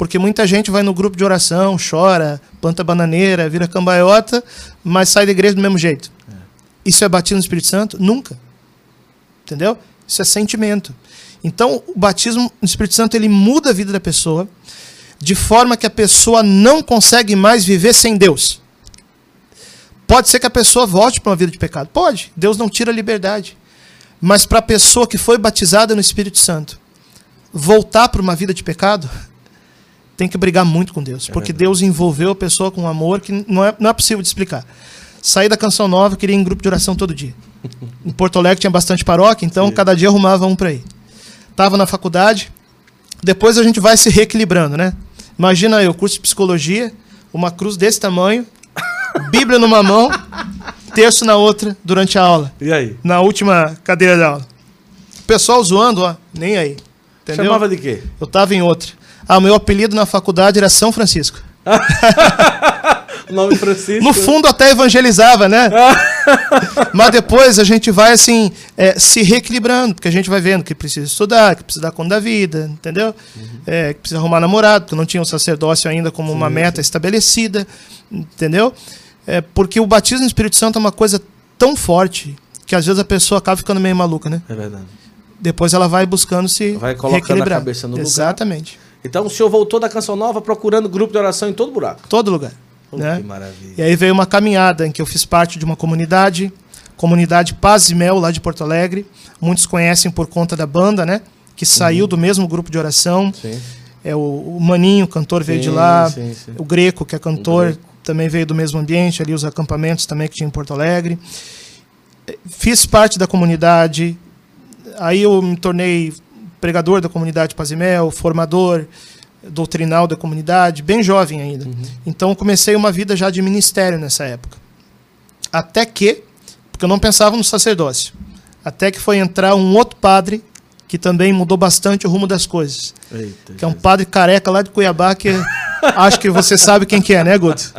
Porque muita gente vai no grupo de oração, chora, planta bananeira, vira cambaiota, mas sai da igreja do mesmo jeito. É. Isso é batismo no Espírito Santo? Nunca. Entendeu? Isso é sentimento. Então, o batismo no Espírito Santo ele muda a vida da pessoa de forma que a pessoa não consegue mais viver sem Deus. Pode ser que a pessoa volte para uma vida de pecado. Pode. Deus não tira a liberdade. Mas para a pessoa que foi batizada no Espírito Santo, voltar para uma vida de pecado, tem que brigar muito com Deus. É porque. Deus envolveu a pessoa com um amor que não é, não é possível de explicar. Saí da Canção Nova, queria ir em grupo de oração todo dia. em Porto Alegre tinha bastante paróquia, então Sim. cada dia arrumava um para ir. Tava na faculdade, depois a gente vai se reequilibrando, né? Imagina eu, curso de psicologia, uma cruz desse tamanho, Bíblia numa mão, terço na outra durante a aula. E aí? Na última cadeira da aula. O pessoal zoando, ó, nem aí. Entendeu? Chamava de quê? Eu tava em outra. Ah, meu apelido na faculdade era São Francisco. nome Francisco. No fundo até evangelizava, né? Mas depois a gente vai assim é, se reequilibrando, porque a gente vai vendo que precisa estudar, que precisa dar conta da vida, entendeu? Uhum. É, que precisa arrumar namorado, porque não tinha o sacerdócio ainda como sim, uma meta sim. estabelecida, entendeu? É, porque o batismo no Espírito Santo é uma coisa tão forte que às vezes a pessoa acaba ficando meio maluca, né? É verdade. Depois ela vai buscando se vai colocando a cabeça no Exatamente. lugar. Exatamente. Então o senhor voltou da Canção Nova procurando grupo de oração em todo buraco. Todo lugar. Oh, né? Que maravilha. E aí veio uma caminhada em que eu fiz parte de uma comunidade, comunidade Paz e Mel, lá de Porto Alegre. Muitos conhecem por conta da banda, né? Que saiu uhum. do mesmo grupo de oração. Sim. É o, o Maninho, cantor, veio sim, de lá. Sim, sim. O Greco, que é cantor, também veio do mesmo ambiente, ali os acampamentos também que tinha em Porto Alegre. Fiz parte da comunidade. Aí eu me tornei pregador da comunidade Pazimel, formador doutrinal da comunidade, bem jovem ainda. Uhum. Então comecei uma vida já de ministério nessa época. Até que, porque eu não pensava no sacerdócio, até que foi entrar um outro padre que também mudou bastante o rumo das coisas. Eita, que é um padre careca lá de Cuiabá que acho que você sabe quem que é, né, Guto?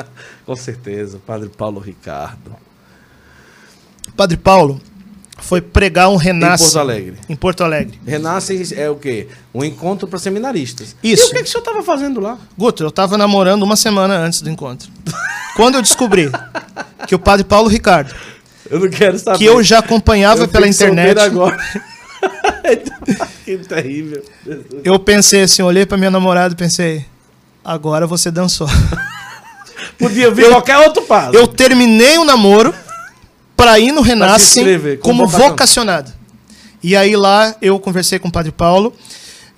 Com certeza, padre Paulo Ricardo. Padre Paulo foi pregar um Renasce. Em Porto Alegre. Em Porto Alegre. Renasce é o quê? Um encontro para seminaristas. Isso. E o que, que o senhor estava fazendo lá? Guto, eu estava namorando uma semana antes do encontro. Quando eu descobri que o padre Paulo Ricardo. Eu não quero saber. Que eu já acompanhava eu pela internet. agora. que terrível. Eu pensei assim, olhei para minha namorada e pensei, agora você dançou. Podia vir eu, qualquer outro padre. Eu terminei o namoro para ir no Renasce como vocacionado. E aí lá eu conversei com o Padre Paulo.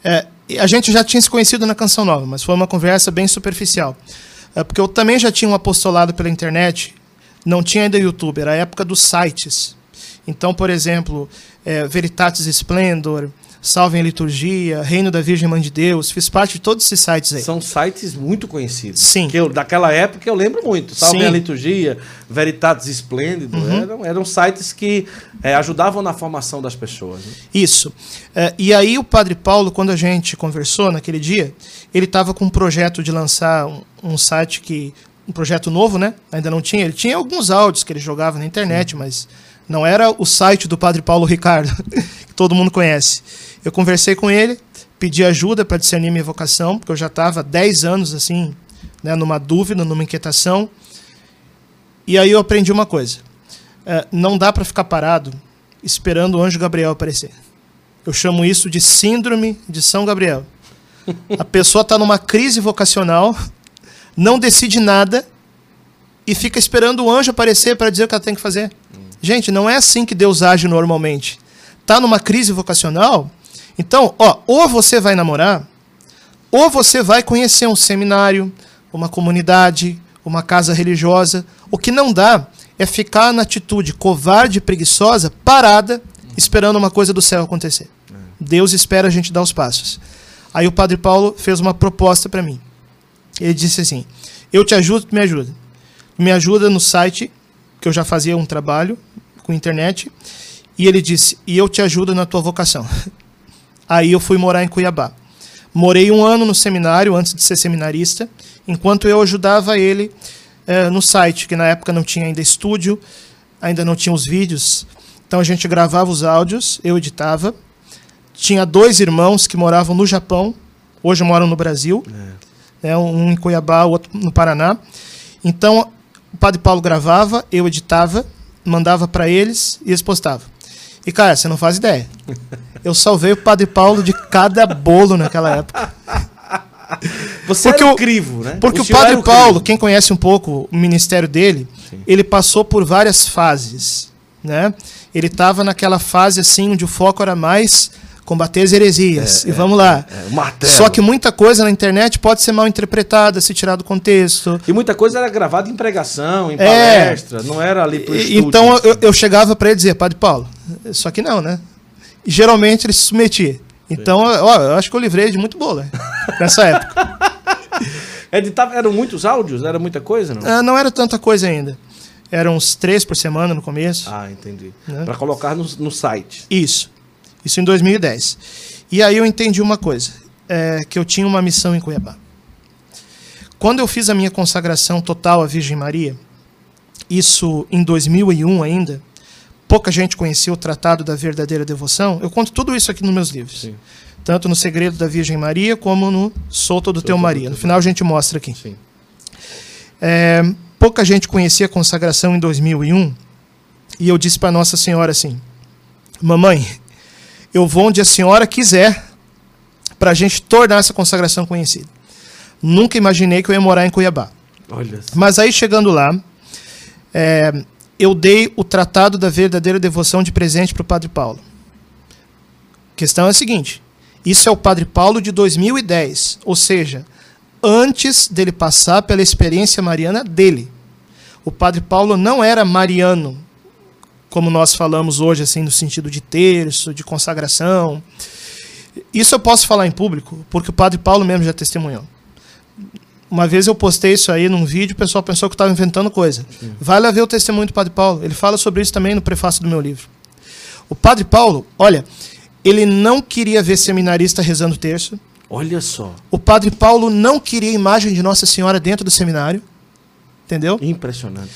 É, a gente já tinha se conhecido na Canção Nova, mas foi uma conversa bem superficial. É, porque eu também já tinha um apostolado pela internet, não tinha ainda YouTube, era a época dos sites. Então, por exemplo, é, Veritatis Splendor, Salve em Liturgia, Reino da Virgem Mãe de Deus, fiz parte de todos esses sites aí. São sites muito conhecidos. Sim. Que eu, daquela época eu lembro muito. Salve Sim. em Liturgia, Veritatis Esplêndido, uhum. eram, eram sites que é, ajudavam na formação das pessoas. Né? Isso. É, e aí o Padre Paulo, quando a gente conversou naquele dia, ele estava com um projeto de lançar um, um site que um projeto novo, né? Ainda não tinha. Ele tinha alguns áudios que ele jogava na internet, Sim. mas não era o site do Padre Paulo Ricardo, que todo mundo conhece. Eu conversei com ele, pedi ajuda para discernir minha vocação, porque eu já estava 10 anos assim, né, numa dúvida, numa inquietação. E aí eu aprendi uma coisa: é, não dá para ficar parado esperando o anjo Gabriel aparecer. Eu chamo isso de síndrome de São Gabriel. A pessoa está numa crise vocacional, não decide nada e fica esperando o anjo aparecer para dizer o que ela tem que fazer. Gente, não é assim que Deus age normalmente. Tá numa crise vocacional, então, ó, ou você vai namorar, ou você vai conhecer um seminário, uma comunidade, uma casa religiosa. O que não dá é ficar na atitude covarde e preguiçosa, parada, esperando uma coisa do céu acontecer. É. Deus espera a gente dar os passos. Aí o Padre Paulo fez uma proposta para mim. Ele disse assim: Eu te ajudo, me ajuda. Me ajuda no site, que eu já fazia um trabalho com internet. E ele disse: E eu te ajudo na tua vocação. Aí eu fui morar em Cuiabá. Morei um ano no seminário antes de ser seminarista, enquanto eu ajudava ele é, no site, que na época não tinha ainda estúdio, ainda não tinha os vídeos. Então a gente gravava os áudios, eu editava. Tinha dois irmãos que moravam no Japão, hoje moram no Brasil, é. né, um em Cuiabá, o outro no Paraná. Então o Padre Paulo gravava, eu editava, mandava para eles e eles postavam. E cara, você não faz ideia. Eu salvei o Padre Paulo de cada bolo naquela época. Você porque o crivo, né? Porque o, o Padre Paulo, quem conhece um pouco o ministério dele, Sim. ele passou por várias fases, né? Ele estava naquela fase assim onde o foco era mais combater as heresias. É, e é, vamos lá. É, Só que muita coisa na internet pode ser mal interpretada, se tirar do contexto. E muita coisa era gravada em pregação, em é. palestra, não era ali pro estúdio. Então eu, eu chegava para ele dizer, Padre Paulo, só que não, né? E geralmente ele se submetia. Então, ó, eu acho que eu livrei de muito bolo né? nessa época. Editava, eram muitos áudios? Era muita coisa? Não, ah, não era tanta coisa ainda. Eram uns três por semana no começo. Ah, entendi. Né? Para colocar no, no site. Isso. Isso em 2010. E aí eu entendi uma coisa, é, que eu tinha uma missão em Cuiabá. Quando eu fiz a minha consagração total à Virgem Maria, isso em 2001 ainda, pouca gente conhecia o Tratado da Verdadeira Devoção. Eu conto tudo isso aqui nos meus livros. Sim. Tanto no Segredo da Virgem Maria, como no Solto do Teu Maria. No final a gente mostra aqui. É, pouca gente conhecia a consagração em 2001. E eu disse para Nossa Senhora assim: Mamãe, eu vou onde a senhora quiser para a gente tornar essa consagração conhecida. Nunca imaginei que eu ia morar em Cuiabá. Mas aí chegando lá, é, eu dei o tratado da verdadeira devoção de presente para o Padre Paulo. A questão é a seguinte: isso é o Padre Paulo de 2010, ou seja, antes dele passar pela experiência mariana dele. O Padre Paulo não era mariano, como nós falamos hoje, assim, no sentido de terço, de consagração. Isso eu posso falar em público, porque o padre Paulo mesmo já testemunhou. Uma vez eu postei isso aí num vídeo, o pessoal pensou que eu estava inventando coisa. Sim. Vai lá ver o testemunho do padre Paulo. Ele fala sobre isso também no prefácio do meu livro. O padre Paulo, olha, ele não queria ver seminarista rezando terço. Olha só. O padre Paulo não queria imagem de Nossa Senhora dentro do seminário. Entendeu? Impressionante.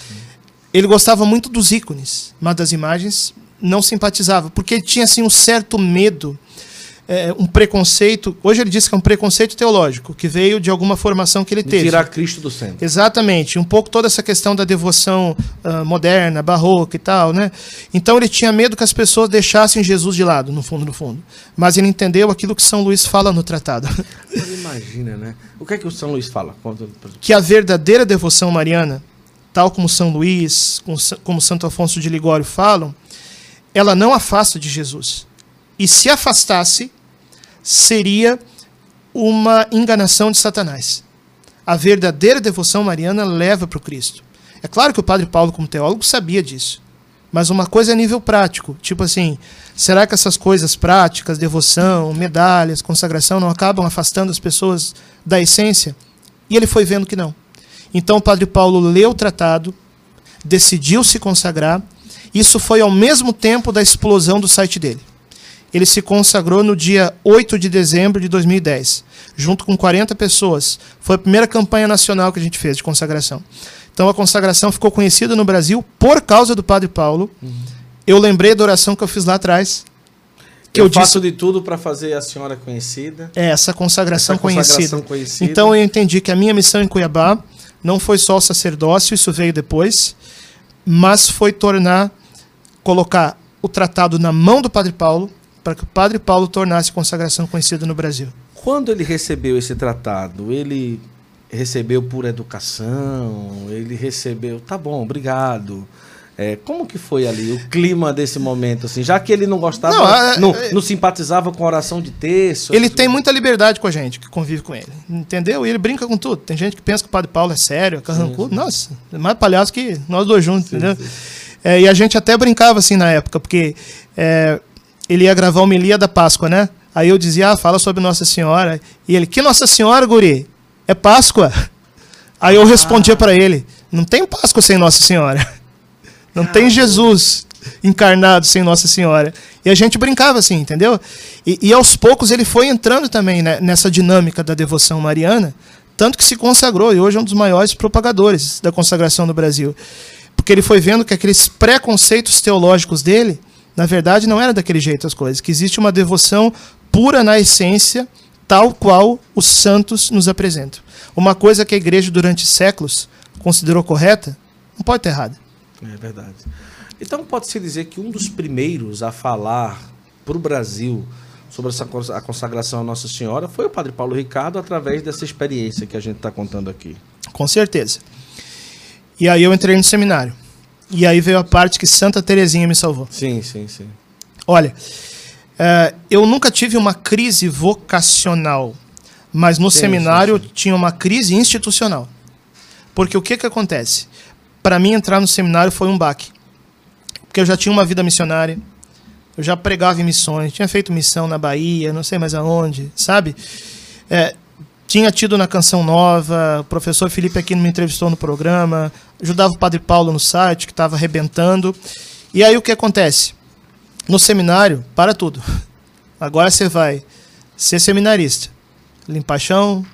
Ele gostava muito dos ícones, mas das imagens não simpatizava, porque ele tinha assim um certo medo, é, um preconceito. Hoje ele diz que é um preconceito teológico, que veio de alguma formação que ele de teve. Tirar Cristo do centro. Exatamente, um pouco toda essa questão da devoção uh, moderna, barroca e tal, né? Então ele tinha medo que as pessoas deixassem Jesus de lado, no fundo, no fundo. Mas ele entendeu aquilo que São Luís fala no tratado. Imagina, né? O que é que o São Luís fala? Que a verdadeira devoção mariana tal como São Luís, como Santo Afonso de Ligório falam, ela não afasta de Jesus. E se afastasse, seria uma enganação de Satanás. A verdadeira devoção mariana leva para o Cristo. É claro que o padre Paulo, como teólogo, sabia disso. Mas uma coisa é a nível prático. Tipo assim, será que essas coisas práticas, devoção, medalhas, consagração, não acabam afastando as pessoas da essência? E ele foi vendo que não. Então o padre Paulo leu o tratado, decidiu se consagrar. Isso foi ao mesmo tempo da explosão do site dele. Ele se consagrou no dia 8 de dezembro de 2010, junto com 40 pessoas. Foi a primeira campanha nacional que a gente fez de consagração. Então a consagração ficou conhecida no Brasil por causa do Padre Paulo. Uhum. Eu lembrei da oração que eu fiz lá atrás. Que eu, eu faço disse... de tudo para fazer a senhora conhecida. É, essa consagração, essa consagração conhecida. conhecida. Então eu entendi que a minha missão em Cuiabá não foi só o sacerdócio, isso veio depois, mas foi tornar, colocar o tratado na mão do Padre Paulo, para que o Padre Paulo tornasse consagração conhecida no Brasil. Quando ele recebeu esse tratado, ele recebeu por educação, ele recebeu, tá bom, obrigado. É, como que foi ali o clima desse momento, assim? Já que ele não gostava, não, é, não, é, não, simpatizava com a oração de texto. Ele tem muita liberdade com a gente que convive com ele, entendeu? E ele brinca com tudo. Tem gente que pensa que o Padre Paulo é sério, é carrancudo. Nossa, é mais palhaço que nós dois juntos, sim, entendeu? É, e a gente até brincava assim na época, porque é, ele ia gravar a homilia da Páscoa, né? Aí eu dizia, ah, fala sobre Nossa Senhora. E ele, que Nossa Senhora, guri? É Páscoa. Aí eu respondia ah. para ele, não tem Páscoa sem Nossa Senhora. Não tem Jesus encarnado sem Nossa Senhora. E a gente brincava assim, entendeu? E, e aos poucos ele foi entrando também né, nessa dinâmica da devoção mariana, tanto que se consagrou e hoje é um dos maiores propagadores da consagração no Brasil. Porque ele foi vendo que aqueles preconceitos teológicos dele, na verdade, não era daquele jeito as coisas, que existe uma devoção pura na essência, tal qual os santos nos apresentam. Uma coisa que a igreja durante séculos considerou correta, não pode estar errada. É verdade. Então pode-se dizer que um dos primeiros a falar para o Brasil sobre essa, a consagração à Nossa Senhora foi o Padre Paulo Ricardo através dessa experiência que a gente está contando aqui. Com certeza. E aí eu entrei no seminário. E aí veio a parte que Santa Terezinha me salvou. Sim, sim, sim. Olha, é, eu nunca tive uma crise vocacional, mas no sim, seminário sim, sim. tinha uma crise institucional. Porque o que, que acontece? Para mim, entrar no seminário foi um baque porque eu já tinha uma vida missionária, eu já pregava em missões, tinha feito missão na Bahia, não sei mais aonde, sabe? É, tinha tido na Canção Nova, o professor Felipe aqui me entrevistou no programa, ajudava o Padre Paulo no site, que estava arrebentando. E aí o que acontece? No seminário, para tudo. Agora você vai ser seminarista. Limpar chão,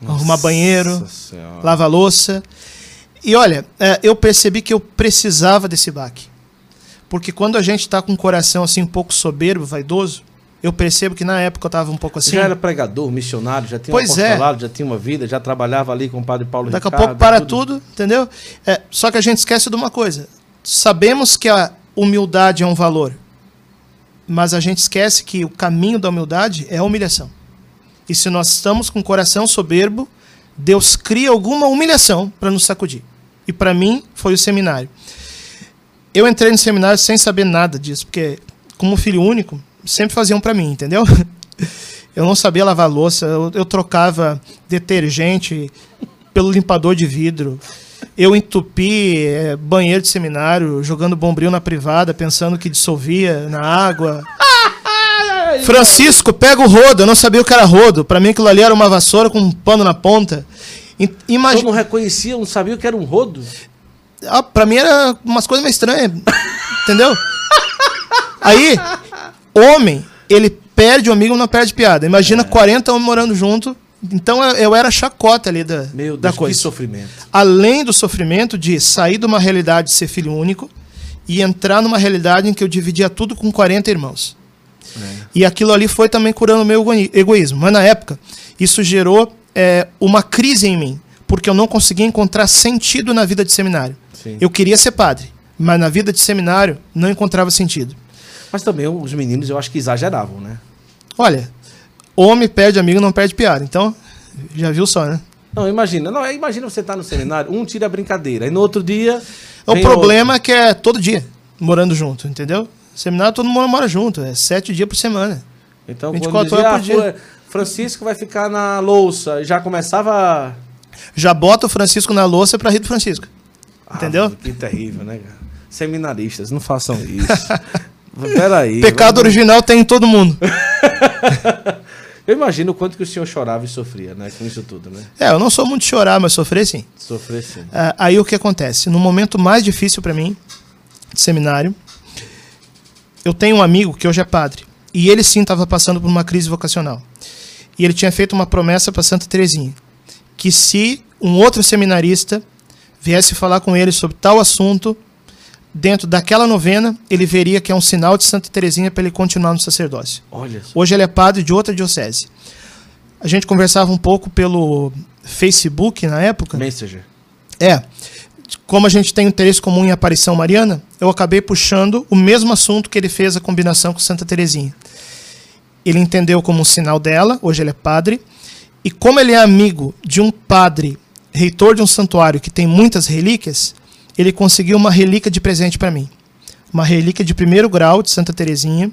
Nossa arrumar banheiro, senhora. lavar louça. E olha, é, eu percebi que eu precisava desse baque. Porque quando a gente está com o coração assim um pouco soberbo, vaidoso, eu percebo que na época eu estava um pouco assim. Já era pregador, missionário, já tinha pois um apostolado, é. já tinha uma vida, já trabalhava ali com o padre Paulo Daqui Ricardo, a pouco para tudo, tudo entendeu? É, só que a gente esquece de uma coisa. Sabemos que a humildade é um valor, mas a gente esquece que o caminho da humildade é a humilhação. E se nós estamos com o coração soberbo, Deus cria alguma humilhação para nos sacudir. E para mim foi o seminário. Eu entrei no seminário sem saber nada disso, porque, como filho único, sempre faziam para mim, entendeu? Eu não sabia lavar louça, eu, eu trocava detergente pelo limpador de vidro. Eu entupi é, banheiro de seminário, jogando bombril na privada, pensando que dissolvia na água. Francisco, pega o rodo. Eu não sabia o que era rodo. Para mim aquilo ali era uma vassoura com um pano na ponta. Imagina... Eu não reconhecia, não sabia o que era um rodo? Ah, pra mim era umas coisas meio estranhas. entendeu? Aí, homem, ele perde o amigo, não perde piada. Imagina é. 40 homens morando junto. Então eu, eu era chacota ali da, Meu Deus, da coisa. Que sofrimento. Além do sofrimento de sair de uma realidade de ser filho único e entrar numa realidade em que eu dividia tudo com 40 irmãos. É. E aquilo ali foi também curando o meu egoísmo. Mas na época, isso gerou é, uma crise em mim, porque eu não conseguia encontrar sentido na vida de seminário. Sim. Eu queria ser padre, mas na vida de seminário não encontrava sentido. Mas também os meninos eu acho que exageravam, né? Olha, homem perde amigo, não perde piada. Então, já viu só, né? Não, imagina. Não, imagina você estar tá no seminário, um tira a brincadeira, e no outro dia. O problema outro. é que é todo dia morando junto, entendeu? Seminário todo mundo mora junto, é sete dias por semana. Então, 24 dizia, horas por ah, dia. Francisco vai ficar na louça, já começava. Já bota o Francisco na louça para rir do Francisco. Entendeu? Ah, que terrível, né, cara? Seminaristas, não façam isso. Peraí. Pecado vamos... original tem em todo mundo. eu imagino o quanto que o senhor chorava e sofria, né? Com isso tudo, né? É, eu não sou muito de chorar, mas sofrer sim. Sofrer sim. É, aí o que acontece? No momento mais difícil para mim, de seminário, eu tenho um amigo que hoje é padre. E ele sim estava passando por uma crise vocacional. E ele tinha feito uma promessa para Santa Teresinha. Que se um outro seminarista viesse falar com ele sobre tal assunto, dentro daquela novena, ele veria que é um sinal de Santa Teresinha para ele continuar no sacerdócio. Hoje ele é padre de outra diocese. A gente conversava um pouco pelo Facebook na época. Messenger. É. Como a gente tem interesse comum em aparição mariana, eu acabei puxando o mesmo assunto que ele fez a combinação com Santa Teresinha. Ele entendeu como um sinal dela, hoje ele é padre, e como ele é amigo de um padre reitor de um santuário que tem muitas relíquias, ele conseguiu uma relíquia de presente para mim. Uma relíquia de primeiro grau de Santa Teresinha,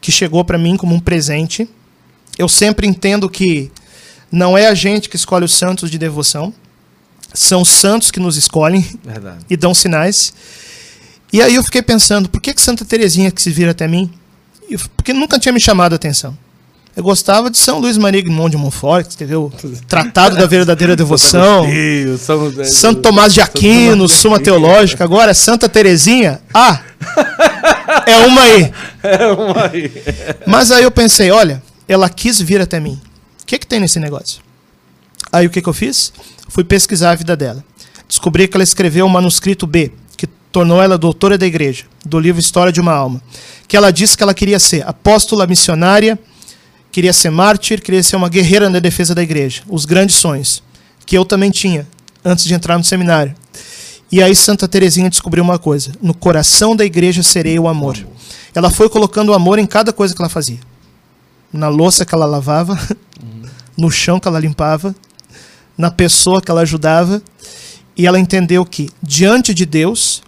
que chegou para mim como um presente. Eu sempre entendo que não é a gente que escolhe os santos de devoção, são os santos que nos escolhem Verdade. e dão sinais. E aí eu fiquei pensando, por que, que Santa Teresinha que se vira até mim? Porque nunca tinha me chamado a atenção. Eu gostava de São Luís Maria Grimond de Montfort, o Tratado da Verdadeira Devoção, São, Santo Tomás de Aquino, Suma Teológica, agora Santa Terezinha. Ah, é uma aí. É uma aí. Mas aí eu pensei, olha, ela quis vir até mim. O que, que tem nesse negócio? Aí o que, que eu fiz? Fui pesquisar a vida dela. Descobri que ela escreveu o manuscrito B, que tornou ela doutora da igreja, do livro História de uma Alma. Que ela disse que ela queria ser apóstola missionária queria ser mártir, queria ser uma guerreira na defesa da igreja. Os grandes sonhos, que eu também tinha antes de entrar no seminário. E aí Santa Teresinha descobriu uma coisa: no coração da igreja serei o amor. Ela foi colocando o amor em cada coisa que ela fazia. Na louça que ela lavava, no chão que ela limpava, na pessoa que ela ajudava, e ela entendeu que diante de Deus,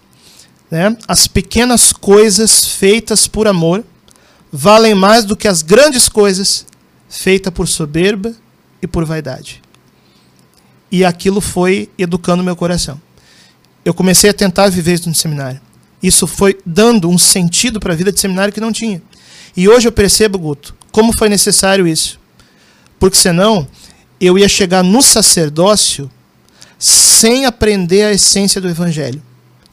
né, as pequenas coisas feitas por amor valem mais do que as grandes coisas feitas por soberba e por vaidade. E aquilo foi educando meu coração. Eu comecei a tentar viver isso no seminário. Isso foi dando um sentido para a vida de seminário que não tinha. E hoje eu percebo, Guto, como foi necessário isso. Porque senão eu ia chegar no sacerdócio sem aprender a essência do evangelho,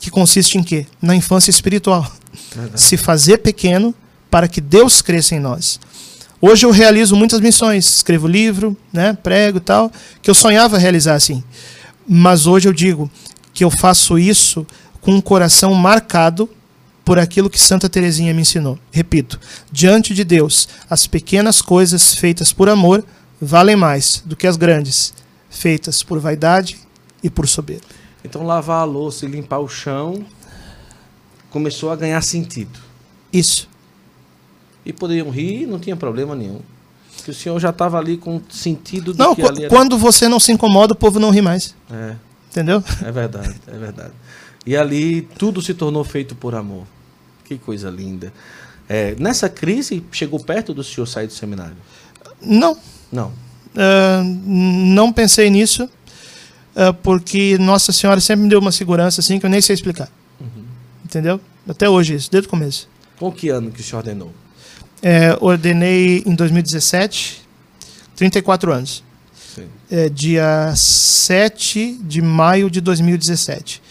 que consiste em quê? Na infância espiritual. Verdade. Se fazer pequeno para que Deus cresça em nós. Hoje eu realizo muitas missões, escrevo livro, né, prego e tal, que eu sonhava realizar assim. Mas hoje eu digo que eu faço isso com um coração marcado por aquilo que Santa Teresinha me ensinou. Repito, diante de Deus, as pequenas coisas feitas por amor valem mais do que as grandes, feitas por vaidade e por soberba. Então lavar a louça e limpar o chão começou a ganhar sentido. Isso e poderiam rir, não tinha problema nenhum. Que o senhor já estava ali com sentido de não, que ali era... quando você não se incomoda, o povo não ri mais. É. Entendeu? É verdade, é verdade. E ali tudo se tornou feito por amor. Que coisa linda. É, nessa crise, chegou perto do senhor sair do seminário? Não. Não. Uh, não pensei nisso, porque Nossa Senhora sempre me deu uma segurança assim que eu nem sei explicar. Uhum. Entendeu? Até hoje, isso, desde o começo. Com que ano que o senhor ordenou? É, ordenei em 2017, 34 anos. É, dia 7 de maio de 2017.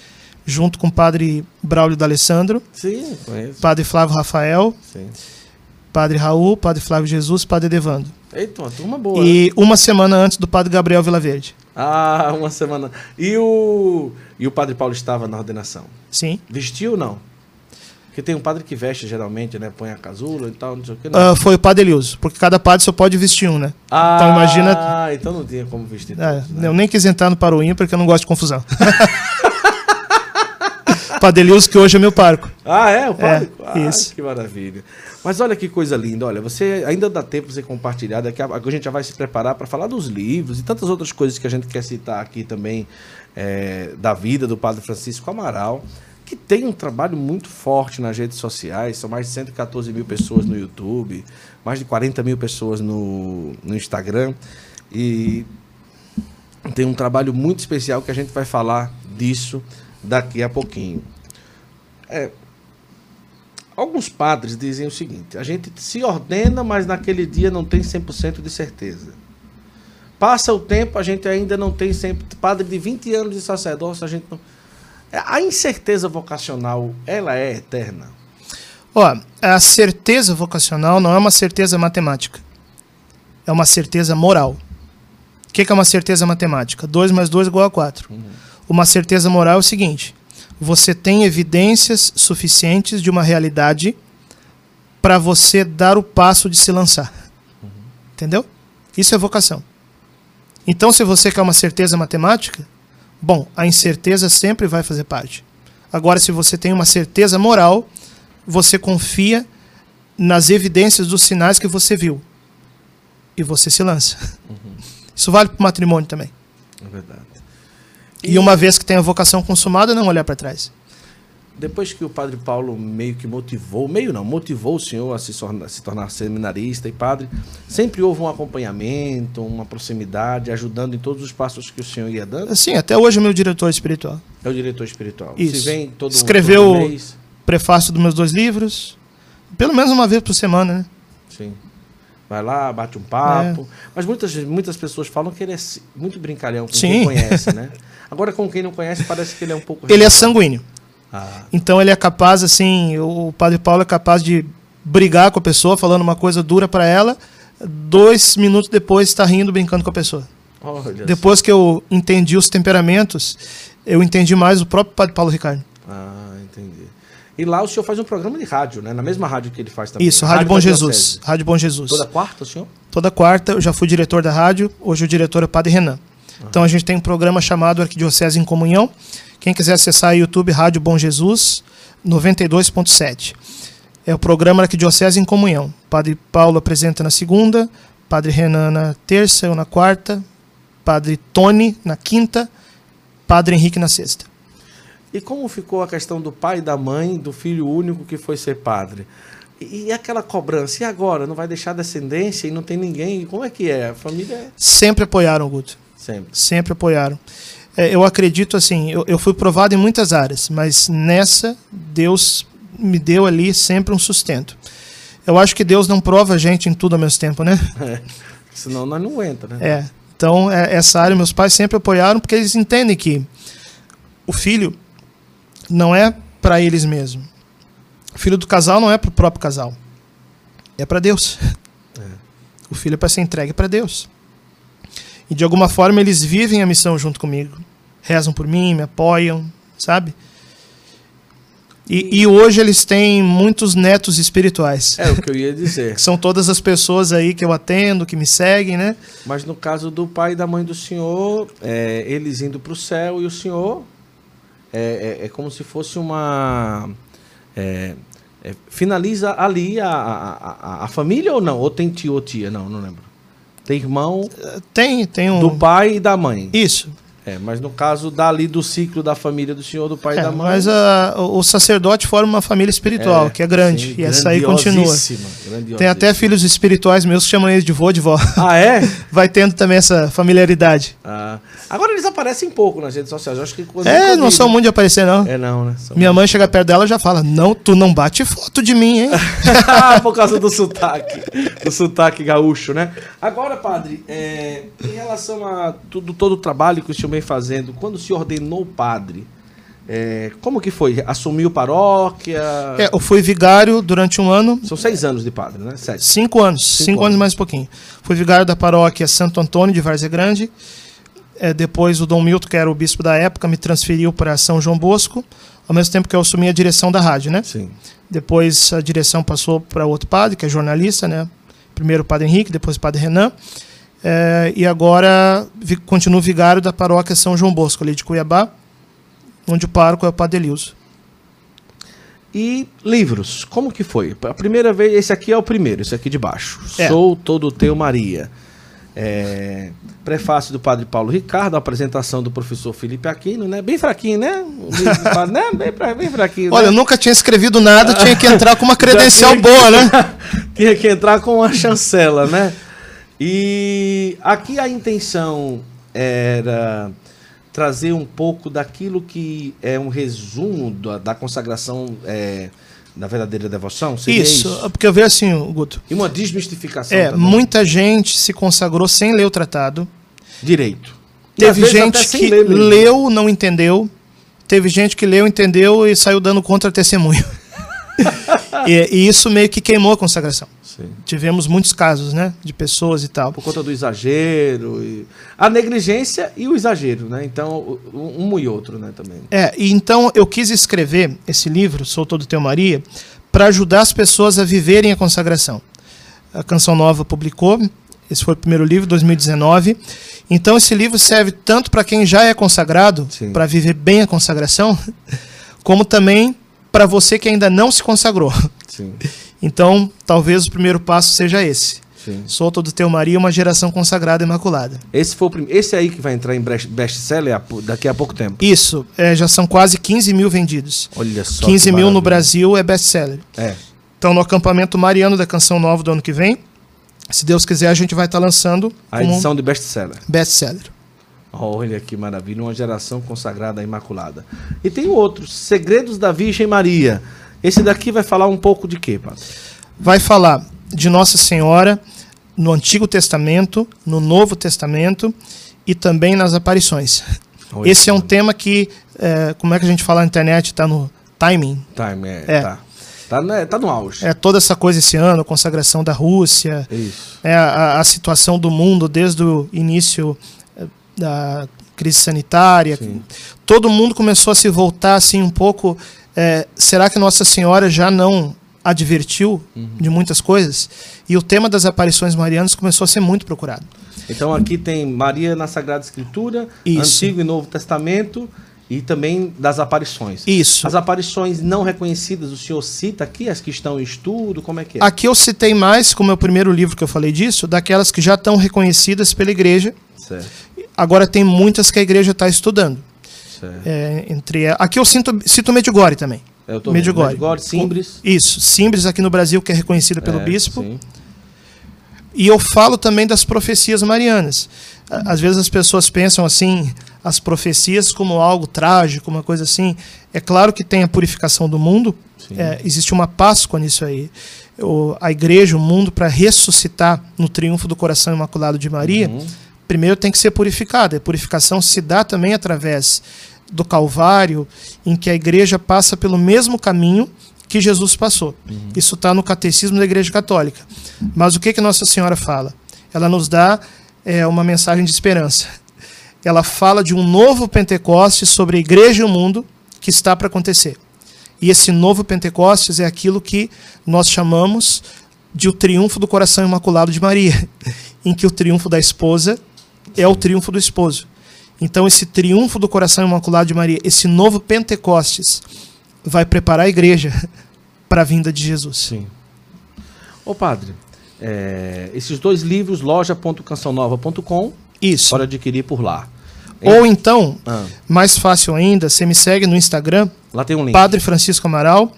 Junto com o padre Braulio D'Alessandro. Sim, conheço. Padre Flávio Rafael. Sim. Padre Raul, Padre Flávio Jesus, Padre Devando. Eita, uma turma boa. E né? uma semana antes do Padre Gabriel Vilaverde. Ah, uma semana. E o, e o Padre Paulo estava na ordenação? Sim. Vestiu ou não? Porque tem um padre que veste geralmente, né? Põe a casula e tal, não sei o que. Uh, foi o padre Eliuso, porque cada padre só pode vestir um, né? Ah, então imagina. Ah, então não tinha como vestir. É, todos, né? Eu nem quis entrar no paroinho porque eu não gosto de confusão. padre Eliuso, que hoje é meu parco. Ah, é? O padre? É, ah, isso. Que maravilha. Mas olha que coisa linda, olha, você ainda dá tempo de você compartilhar, daqui a, a gente já vai se preparar para falar dos livros e tantas outras coisas que a gente quer citar aqui também é, da vida do Padre Francisco Amaral que tem um trabalho muito forte nas redes sociais. São mais de 114 mil pessoas no YouTube, mais de 40 mil pessoas no, no Instagram. E tem um trabalho muito especial que a gente vai falar disso daqui a pouquinho. É, alguns padres dizem o seguinte: a gente se ordena, mas naquele dia não tem 100% de certeza. Passa o tempo, a gente ainda não tem sempre. Padre de 20 anos de sacerdócio, a gente não a incerteza vocacional, ela é eterna? Ó, a certeza vocacional não é uma certeza matemática. É uma certeza moral. O que é uma certeza matemática? 2 mais 2 é igual a 4. Uhum. Uma certeza moral é o seguinte: você tem evidências suficientes de uma realidade para você dar o passo de se lançar. Uhum. Entendeu? Isso é vocação. Então, se você quer uma certeza matemática, Bom, a incerteza sempre vai fazer parte. Agora, se você tem uma certeza moral, você confia nas evidências dos sinais que você viu. E você se lança. Uhum. Isso vale para o matrimônio também. É verdade. E, e uma vez que tem a vocação consumada, não olhar para trás. Depois que o padre Paulo meio que motivou, meio não, motivou o senhor a se tornar, se tornar seminarista e padre, sempre houve um acompanhamento, uma proximidade, ajudando em todos os passos que o senhor ia dando? Sim, até hoje é o meu diretor espiritual. É o diretor espiritual. Isso. Se vem todo Escreveu todo prefácio dos meus dois livros, Pelo menos uma vez por semana, né? Sim. Vai lá, bate um papo. É. Mas muitas, muitas pessoas falam que ele é muito brincalhão com Sim. quem conhece, né? Agora, com quem não conhece, parece que ele é um pouco. Ele é sanguíneo. Ah. Então ele é capaz, assim, o Padre Paulo é capaz de brigar com a pessoa, falando uma coisa dura para ela, dois minutos depois está rindo, brincando com a pessoa. Olha depois que eu entendi os temperamentos, eu entendi mais o próprio Padre Paulo Ricardo. Ah. E lá o senhor faz um programa de rádio, né? Na mesma rádio que ele faz também. Isso, Rádio, rádio Bom Jesus. Rádio Bom Jesus. Toda quarta, o senhor? Toda quarta, eu já fui diretor da rádio, hoje o diretor é o Padre Renan. Ah. Então a gente tem um programa chamado Arquidiocese em Comunhão. Quem quiser acessar o YouTube Rádio Bom Jesus 92.7. É o programa Arquidiocese em Comunhão. Padre Paulo apresenta na segunda, Padre Renan na terça, eu na quarta, Padre Tony na quinta, Padre Henrique na sexta. E como ficou a questão do pai e da mãe, do filho único que foi ser padre? E, aquela cobrança, e agora? Não vai deixar descendência e não tem ninguém? Como é que é? A família. É Sempre apoiaram, Guto. Sempre. Sempre apoiaram. É, eu acredito assim, eu, eu fui provado em muitas áreas, mas nessa, Deus me deu ali sempre um sustento. Eu acho que Deus não prova a gente em tudo ao mesmo tempo, né? É, senão nós não entra, né? É. Então, é, essa área meus pais sempre apoiaram porque eles entendem que o filho não é para eles mesmos. O filho do casal não é para o próprio casal. É para Deus. É. O filho é para ser entregue para Deus. E de alguma forma eles vivem a missão junto comigo. Rezam por mim, me apoiam, sabe? E, e, hoje eles têm muitos netos espirituais. É o que eu ia dizer. São todas as pessoas aí que eu atendo, que me seguem, né? Mas no caso do pai e da mãe do senhor, é, eles indo para o céu e o senhor é, é, é como se fosse uma. É, é, finaliza ali a, a, a, a, família ou não? Ou tem tio ou tia? Não, não lembro. Tem irmão? Tem, tem um. Do pai e da mãe. Isso. É, mas no caso dali do ciclo da família do senhor, do pai é, e da mãe. Mas a, o sacerdote forma uma família espiritual, é, que é grande. Sim, e essa aí continua. Tem até filhos espirituais meus que chamam eles de vô de vó. Ah, é? Vai tendo também essa familiaridade. Ah. Agora eles aparecem pouco nas redes sociais. Eu acho que É, não são muito de aparecer, não. É, não, né? São Minha mãe chega perto dela e já fala: Não, tu não bate foto de mim, hein? Por causa do sotaque. Do sotaque gaúcho, né? Agora, padre, é, em relação a tudo, todo o trabalho que o senhor vem fazendo, quando se ordenou padre, é, como que foi? Assumiu paróquia? É, eu fui vigário durante um ano. São seis anos de padre, né? Sete. Cinco anos. Cinco, cinco anos. anos mais um pouquinho. Fui vigário da paróquia Santo Antônio de Várzea Grande. É, depois o Dom Milton, que era o bispo da época, me transferiu para São João Bosco, ao mesmo tempo que eu assumi a direção da rádio, né? Sim. Depois a direção passou para outro padre, que é jornalista, né? Primeiro o padre Henrique, depois o padre Renan. É, e agora vi, continuo vigário da paróquia São João Bosco, ali de Cuiabá, onde o pároco é o Padre Elilson. E livros, como que foi? A primeira vez, esse aqui é o primeiro, esse aqui de baixo. É. Sou todo teu Maria. É, prefácio do Padre Paulo Ricardo, apresentação do professor Felipe Aquino, né? Bem fraquinho, né? né? Bem, bem fraquinho. Olha, né? eu nunca tinha escrevido nada, tinha que entrar com uma credencial boa, né? tinha que entrar com uma chancela, né? E aqui a intenção era trazer um pouco daquilo que é um resumo da, da consagração é, da verdadeira devoção? Isso, isso, porque eu vejo assim, Guto. E uma desmistificação. É, também. muita gente se consagrou sem ler o tratado. Direito. Teve gente que leu, não entendeu. Teve gente que leu, entendeu e saiu dando contra-testemunho. e, e, isso meio que queimou a consagração. Sim. Tivemos muitos casos, né, de pessoas e tal. Por conta do exagero, e... a negligência e o exagero, né? Então, um e outro, né, também. É, e então eu quis escrever esse livro, Sou Todo Teu Maria, para ajudar as pessoas a viverem a consagração. A Canção Nova publicou, esse foi o primeiro livro, 2019. Então esse livro serve tanto para quem já é consagrado, para viver bem a consagração, como também para você que ainda não se consagrou. Sim. Então, talvez o primeiro passo seja esse. Sim. Sou todo teu Maria, uma geração consagrada e imaculada. Esse foi o prim... esse aí que vai entrar em best-seller daqui a pouco tempo. Isso, é, já são quase 15 mil vendidos. Olha só. 15 mil no Brasil é best-seller. É. Então, no acampamento mariano da Canção Nova do ano que vem, se Deus quiser, a gente vai estar tá lançando a edição de best-seller. Best-seller. Olha que maravilha, uma geração consagrada à Imaculada. E tem outros, Segredos da Virgem Maria Esse daqui vai falar um pouco de quê, padre? Vai falar de Nossa Senhora no Antigo Testamento, no Novo Testamento e também nas aparições. Oi, Esse é um tema que, é, como é que a gente fala na internet, está no timing. Timing, é, é. Tá. Tá, né, tá no auge. É toda essa coisa esse ano, a consagração da Rússia, Isso. É, a, a situação do mundo desde o início é, da crise sanitária. Sim. Todo mundo começou a se voltar assim um pouco. É, será que Nossa Senhora já não advertiu uhum. de muitas coisas? E o tema das aparições marianas começou a ser muito procurado. Então aqui tem Maria na Sagrada Escritura, Isso. Antigo e Novo Testamento e também das aparições. Isso. As aparições não reconhecidas, o senhor cita aqui as que estão em estudo, como é que é? Aqui eu citei mais, como é o primeiro livro que eu falei disso, daquelas que já estão reconhecidas pela igreja. Certo. Agora tem muitas que a igreja está estudando. É, entre aqui eu sinto, cito Medjugorje também. Eu tô Medjugorje. Medjugorje, Simbres. Isso, Simbres aqui no Brasil que é reconhecida pelo é, bispo. Sim. E eu falo também das profecias marianas. Às vezes as pessoas pensam assim, as profecias como algo trágico, uma coisa assim. É claro que tem a purificação do mundo, é, existe uma Páscoa nisso aí. O, a igreja, o mundo, para ressuscitar no triunfo do coração imaculado de Maria, uhum. primeiro tem que ser purificado. A purificação se dá também através do Calvário, em que a igreja passa pelo mesmo caminho que Jesus passou. Uhum. Isso está no catecismo da Igreja Católica. Mas o que, que Nossa Senhora fala? Ela nos dá é, uma mensagem de esperança. Ela fala de um novo Pentecostes sobre a igreja e o mundo que está para acontecer. E esse novo Pentecostes é aquilo que nós chamamos de o triunfo do coração imaculado de Maria, em que o triunfo da esposa é o triunfo do esposo. Então, esse triunfo do coração imaculado de Maria, esse novo Pentecostes, vai preparar a igreja para a vinda de Jesus. Sim. Ô padre, é, esses dois livros, loja.cançãonova.com, isso. Pode adquirir por lá. Ou então, ah. mais fácil ainda, você me segue no Instagram. Lá tem um link. Padre Francisco Amaral.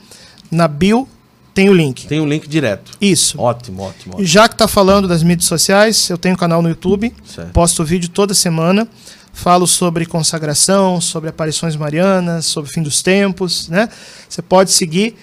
Na bio tem o link. Tem o link direto. Isso. Ótimo, ótimo. ótimo. Já que está falando das mídias sociais, eu tenho um canal no YouTube. Certo. Posto vídeo toda semana. Falo sobre consagração, sobre aparições marianas, sobre fim dos tempos, né? Você pode seguir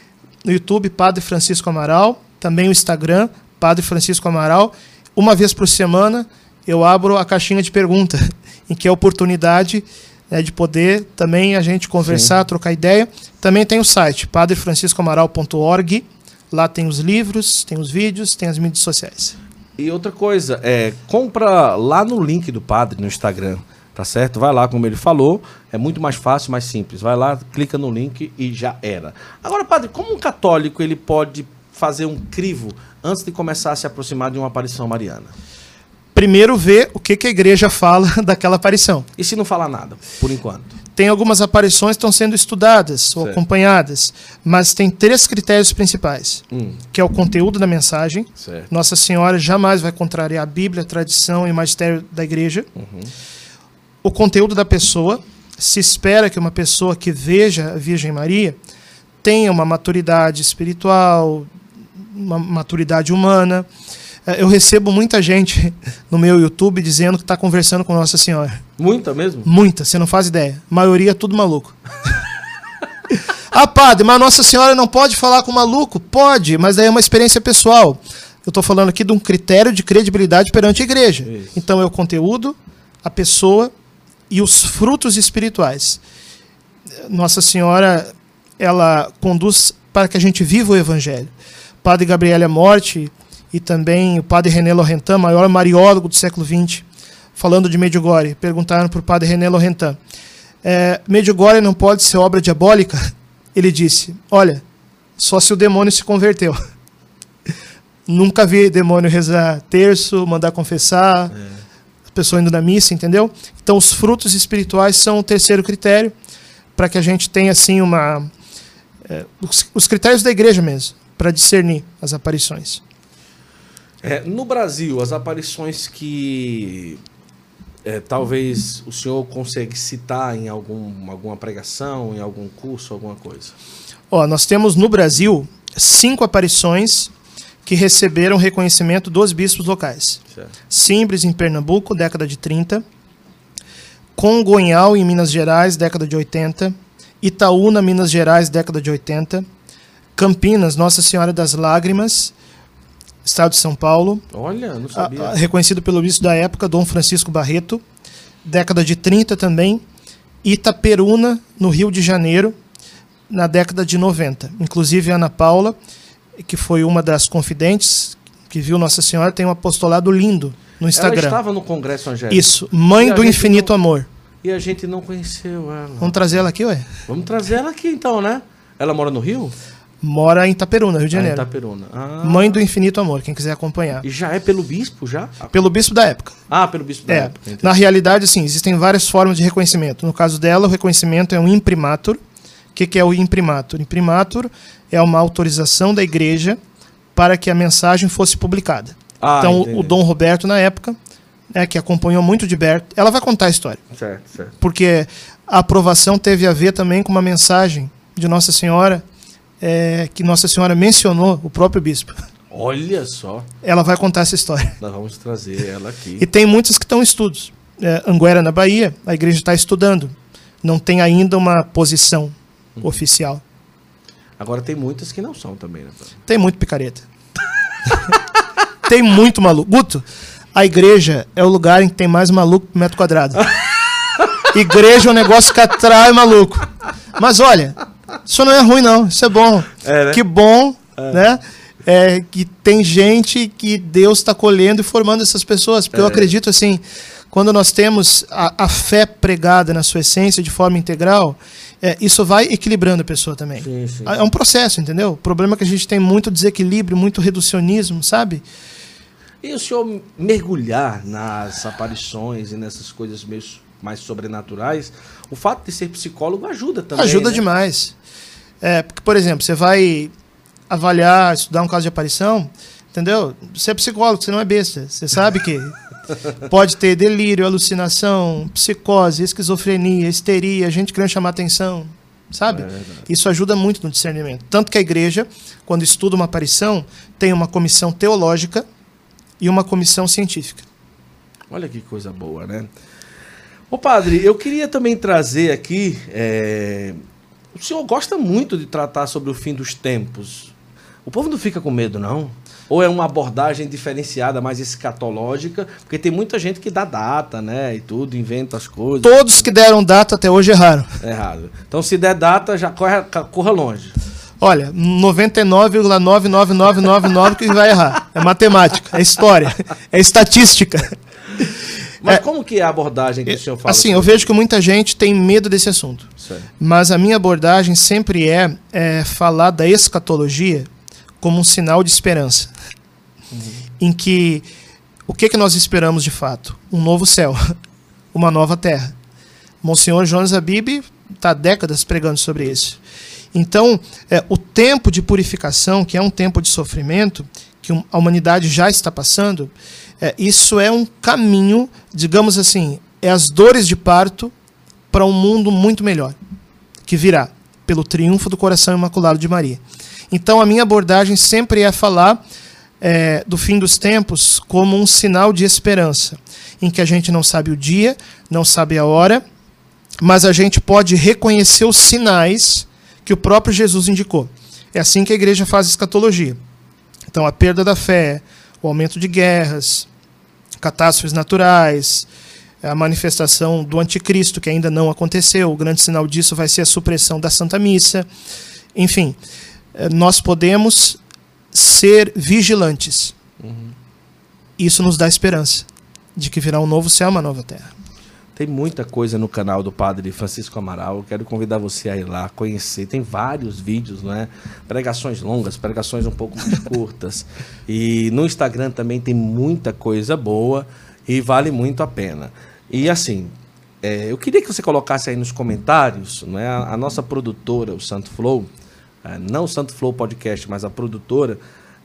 no YouTube Padre Francisco Amaral, também o Instagram Padre Francisco Amaral. Uma vez por semana eu abro a caixinha de pergunta, em que é a oportunidade né, de poder também a gente conversar, Sim. trocar ideia. Também tem o site padrefranciscoamaral.org. Lá tem os livros, tem os vídeos, tem as mídias sociais. E outra coisa, é, compra lá no link do padre no Instagram tá certo? Vai lá, como ele falou, é muito mais fácil, mais simples. Vai lá, clica no link e já era. Agora, padre, como um católico ele pode fazer um crivo antes de começar a se aproximar de uma aparição mariana? Primeiro ver o que, que a igreja fala daquela aparição. E se não falar nada, por enquanto? Tem algumas aparições que estão sendo estudadas certo. ou acompanhadas, mas tem três critérios principais, hum. que é o conteúdo da mensagem. Certo. Nossa Senhora jamais vai contrariar a Bíblia, a tradição e o magistério da igreja. Uhum o conteúdo da pessoa. Se espera que uma pessoa que veja a Virgem Maria tenha uma maturidade espiritual, uma maturidade humana. É, eu recebo muita gente no meu YouTube dizendo que está conversando com Nossa Senhora. Muita mesmo? Muita, você não faz ideia. A maioria é tudo maluco. ah, padre, mas Nossa Senhora não pode falar com maluco? Pode, mas daí é uma experiência pessoal. Eu estou falando aqui de um critério de credibilidade perante a igreja. Isso. Então é o conteúdo, a pessoa e os frutos espirituais. Nossa Senhora, ela conduz para que a gente viva o Evangelho. Padre Gabriel Morte e também o padre René Laurentin, maior mariólogo do século XX, falando de Medjugorje, perguntaram para o padre René Laurentin, é, Medjugorje não pode ser obra diabólica? Ele disse, olha, só se o demônio se converteu. Nunca vi demônio rezar terço, mandar confessar, é pessoa indo na missa, entendeu? Então, os frutos espirituais são o terceiro critério para que a gente tenha assim uma é, os, os, critérios da igreja mesmo para discernir as aparições. É, no Brasil, as aparições que é, talvez o senhor consegue citar em algum, alguma pregação, em algum curso, alguma coisa. Ó, nós temos no Brasil cinco aparições que receberam reconhecimento dos bispos locais. Certo. Simbres, em Pernambuco, década de 30. Congonhal, em Minas Gerais, década de 80. Itaúna, Minas Gerais, década de 80. Campinas, Nossa Senhora das Lágrimas, Estado de São Paulo. Olha, não sabia. A, a, reconhecido pelo bispo da época, Dom Francisco Barreto. Década de 30 também. Itaperuna, no Rio de Janeiro, na década de 90. Inclusive, Ana Paula, que foi uma das confidentes que viu Nossa Senhora, tem um apostolado lindo no Instagram. Ela estava no Congresso Angélico. Isso, Mãe do Infinito não... Amor. E a gente não conheceu ela. Vamos trazer ela aqui, ué? Vamos trazer ela aqui então, né? Ela mora no Rio? Mora em Itaperuna, Rio de Janeiro. Ah, Itaperuna. Ah. Mãe do Infinito Amor, quem quiser acompanhar. E já é pelo bispo, já? Pelo bispo da época. Ah, pelo bispo da é. época. Entendi. Na realidade, sim, existem várias formas de reconhecimento. No caso dela, o reconhecimento é um imprimatur. O que, que é o imprimatur? Imprimatur é uma autorização da igreja para que a mensagem fosse publicada. Ah, então, entendi. o Dom Roberto, na época, né, que acompanhou muito de Berto, ela vai contar a história. Certo, certo. Porque a aprovação teve a ver também com uma mensagem de Nossa Senhora, é, que Nossa Senhora mencionou, o próprio bispo. Olha só. Ela vai contar essa história. Nós vamos trazer ela aqui. E tem muitas que estão em estudos. É, Anguera, na Bahia, a igreja está estudando. Não tem ainda uma posição uhum. oficial. Agora tem muitas que não são também, né? Tem muito picareta. tem muito maluco. Guto, a igreja é o lugar em que tem mais maluco por metro quadrado. igreja é um negócio que atrai maluco. Mas olha, isso não é ruim, não. Isso é bom. É, né? Que bom, é. né? É, que tem gente que Deus está colhendo e formando essas pessoas. Porque eu é. acredito assim, quando nós temos a, a, fé pregada na sua essência de forma integral, é, isso vai equilibrando a pessoa também. Sim, sim. É um processo, entendeu? O problema é que a gente tem muito desequilíbrio, muito reducionismo, sabe? E o senhor mergulhar nas aparições e nessas coisas meio mais sobrenaturais, o fato de ser psicólogo ajuda também. Ajuda né? demais. É, porque, por exemplo, você vai avaliar, estudar um caso de aparição, entendeu? Você é psicólogo, você não é besta. Você sabe que pode ter delírio, alucinação, psicose, esquizofrenia, histeria, gente querendo chamar atenção, sabe? É Isso ajuda muito no discernimento. Tanto que a igreja, quando estuda uma aparição, tem uma comissão teológica e uma comissão científica. Olha que coisa boa, né? Ô padre, eu queria também trazer aqui. É... O senhor gosta muito de tratar sobre o fim dos tempos. O povo não fica com medo, não? Ou é uma abordagem diferenciada, mais escatológica? Porque tem muita gente que dá data, né? E tudo, inventa as coisas. Todos que deram data até hoje erraram. Errado. Então, se der data, já corre, corra longe. Olha, 99,99999 que vai errar. É matemática, é história, é estatística. Mas é, como que é a abordagem que o senhor fala? Assim, eu vejo que muita gente tem medo desse assunto. Certo. Mas a minha abordagem sempre é, é, falar da escatologia como um sinal de esperança. Uhum. Em que o que, que nós esperamos de fato? Um novo céu, uma nova terra. Monsenhor Jonas Abib está décadas pregando sobre isso. Então, é, o tempo de purificação, que é um tempo de sofrimento, que a humanidade já está passando, é, isso é um caminho, digamos assim, é as dores de parto para um mundo muito melhor, que virá pelo triunfo do coração imaculado de Maria. Então, a minha abordagem sempre é falar é, do fim dos tempos como um sinal de esperança, em que a gente não sabe o dia, não sabe a hora, mas a gente pode reconhecer os sinais que o próprio Jesus indicou. É assim que a igreja faz escatologia. Então, a perda da fé, o aumento de guerras, catástrofes naturais, a manifestação do anticristo, que ainda não aconteceu. O grande sinal disso vai ser a supressão da Santa Missa. Enfim, nós podemos ser vigilantes. Uhum. Isso nos dá esperança de que virá um novo céu, uma nova terra. Tem muita coisa no canal do Padre Francisco Amaral. Eu quero convidar você a ir lá conhecer. Tem vários vídeos, não é? Pregações longas, pregações um pouco mais curtas. E no Instagram também tem muita coisa boa e vale muito a pena. E assim, é, eu queria que você colocasse aí nos comentários, não é? A, a nossa produtora, o Santo Flow, não o Santo Flow Podcast, mas a produtora,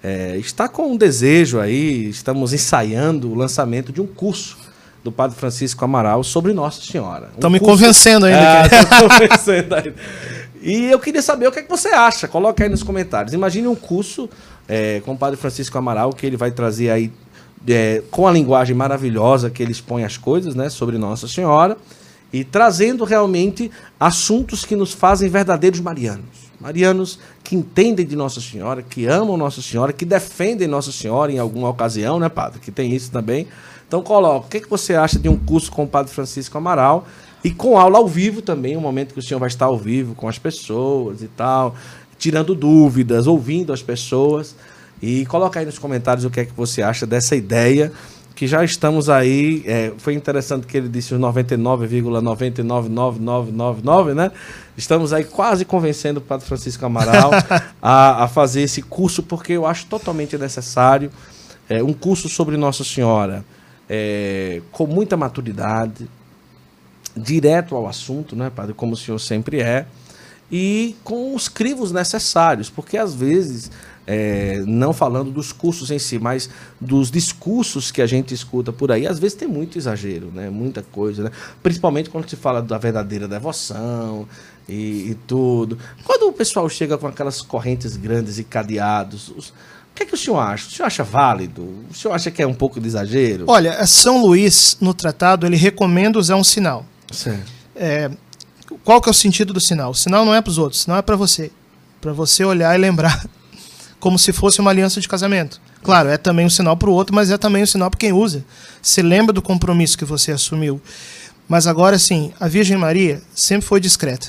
é, está com um desejo aí, estamos ensaiando o lançamento de um curso do Padre Francisco Amaral sobre Nossa Senhora. Estão um me curso... convencendo ainda. Ah, convencendo ainda. E eu queria saber o que, é que você acha. Coloca aí nos comentários. Imagine um curso é, com o Padre Francisco Amaral, que ele vai trazer aí, é, com a linguagem maravilhosa que ele expõe as coisas, né, sobre Nossa Senhora. e trazendo realmente assuntos que nos fazem verdadeiros marianos. Marianos que entendem de Nossa Senhora, que amam Nossa Senhora, que defendem Nossa Senhora em alguma ocasião, né, padre? Que tem isso também. Então, coloca, o que, que você acha de um curso com o padre Francisco Amaral e com aula ao vivo também, um momento que o senhor vai estar ao vivo com as pessoas e tal, tirando dúvidas, ouvindo as pessoas. E coloca aí nos comentários o que é que você acha dessa ideia que já estamos aí. É, foi interessante que ele disse os 99,999999, né? Estamos aí quase convencendo o Padre Francisco Amaral a, a fazer esse curso, porque eu acho totalmente necessário. É, um curso sobre Nossa Senhora é, com muita maturidade, direto ao assunto, né, Padre? Como o senhor sempre é, e com os crivos necessários, porque às vezes é, não falando dos cursos em si, mas dos discursos que a gente escuta por aí, às vezes tem muito exagero, né? Muita coisa, né? Principalmente quando se fala da verdadeira devoção e, e tudo. Quando o pessoal chega com aquelas correntes grandes e cadeados, os, o que, é que o senhor acha? O senhor acha válido? O senhor acha que é um pouco de exagero? Olha, São Luís, no tratado, ele recomenda usar um sinal. Certo. É, qual que é o sentido do sinal? O sinal não é para os outros, o sinal é para você. Para você olhar e lembrar como se fosse uma aliança de casamento. Claro, é também um sinal para o outro, mas é também um sinal para quem usa. Você lembra do compromisso que você assumiu. Mas agora sim, a Virgem Maria sempre foi discreta.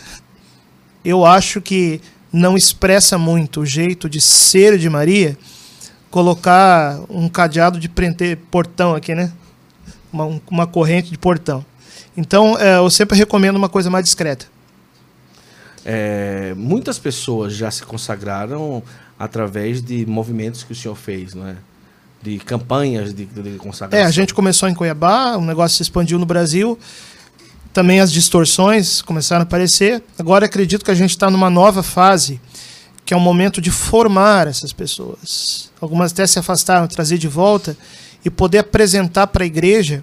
Eu acho que não expressa muito o jeito de ser de Maria colocar um cadeado de prender portão aqui, né? Uma, uma corrente de portão. Então, é, eu sempre recomendo uma coisa mais discreta. É, muitas pessoas já se consagraram através de movimentos que o senhor fez, não é? De campanhas de, de consagração. É, a gente começou em Cuiabá, o negócio se expandiu no Brasil. Também as distorções começaram a aparecer. Agora acredito que a gente está numa nova fase, que é o momento de formar essas pessoas. Algumas até se afastaram, trazer de volta e poder apresentar para a igreja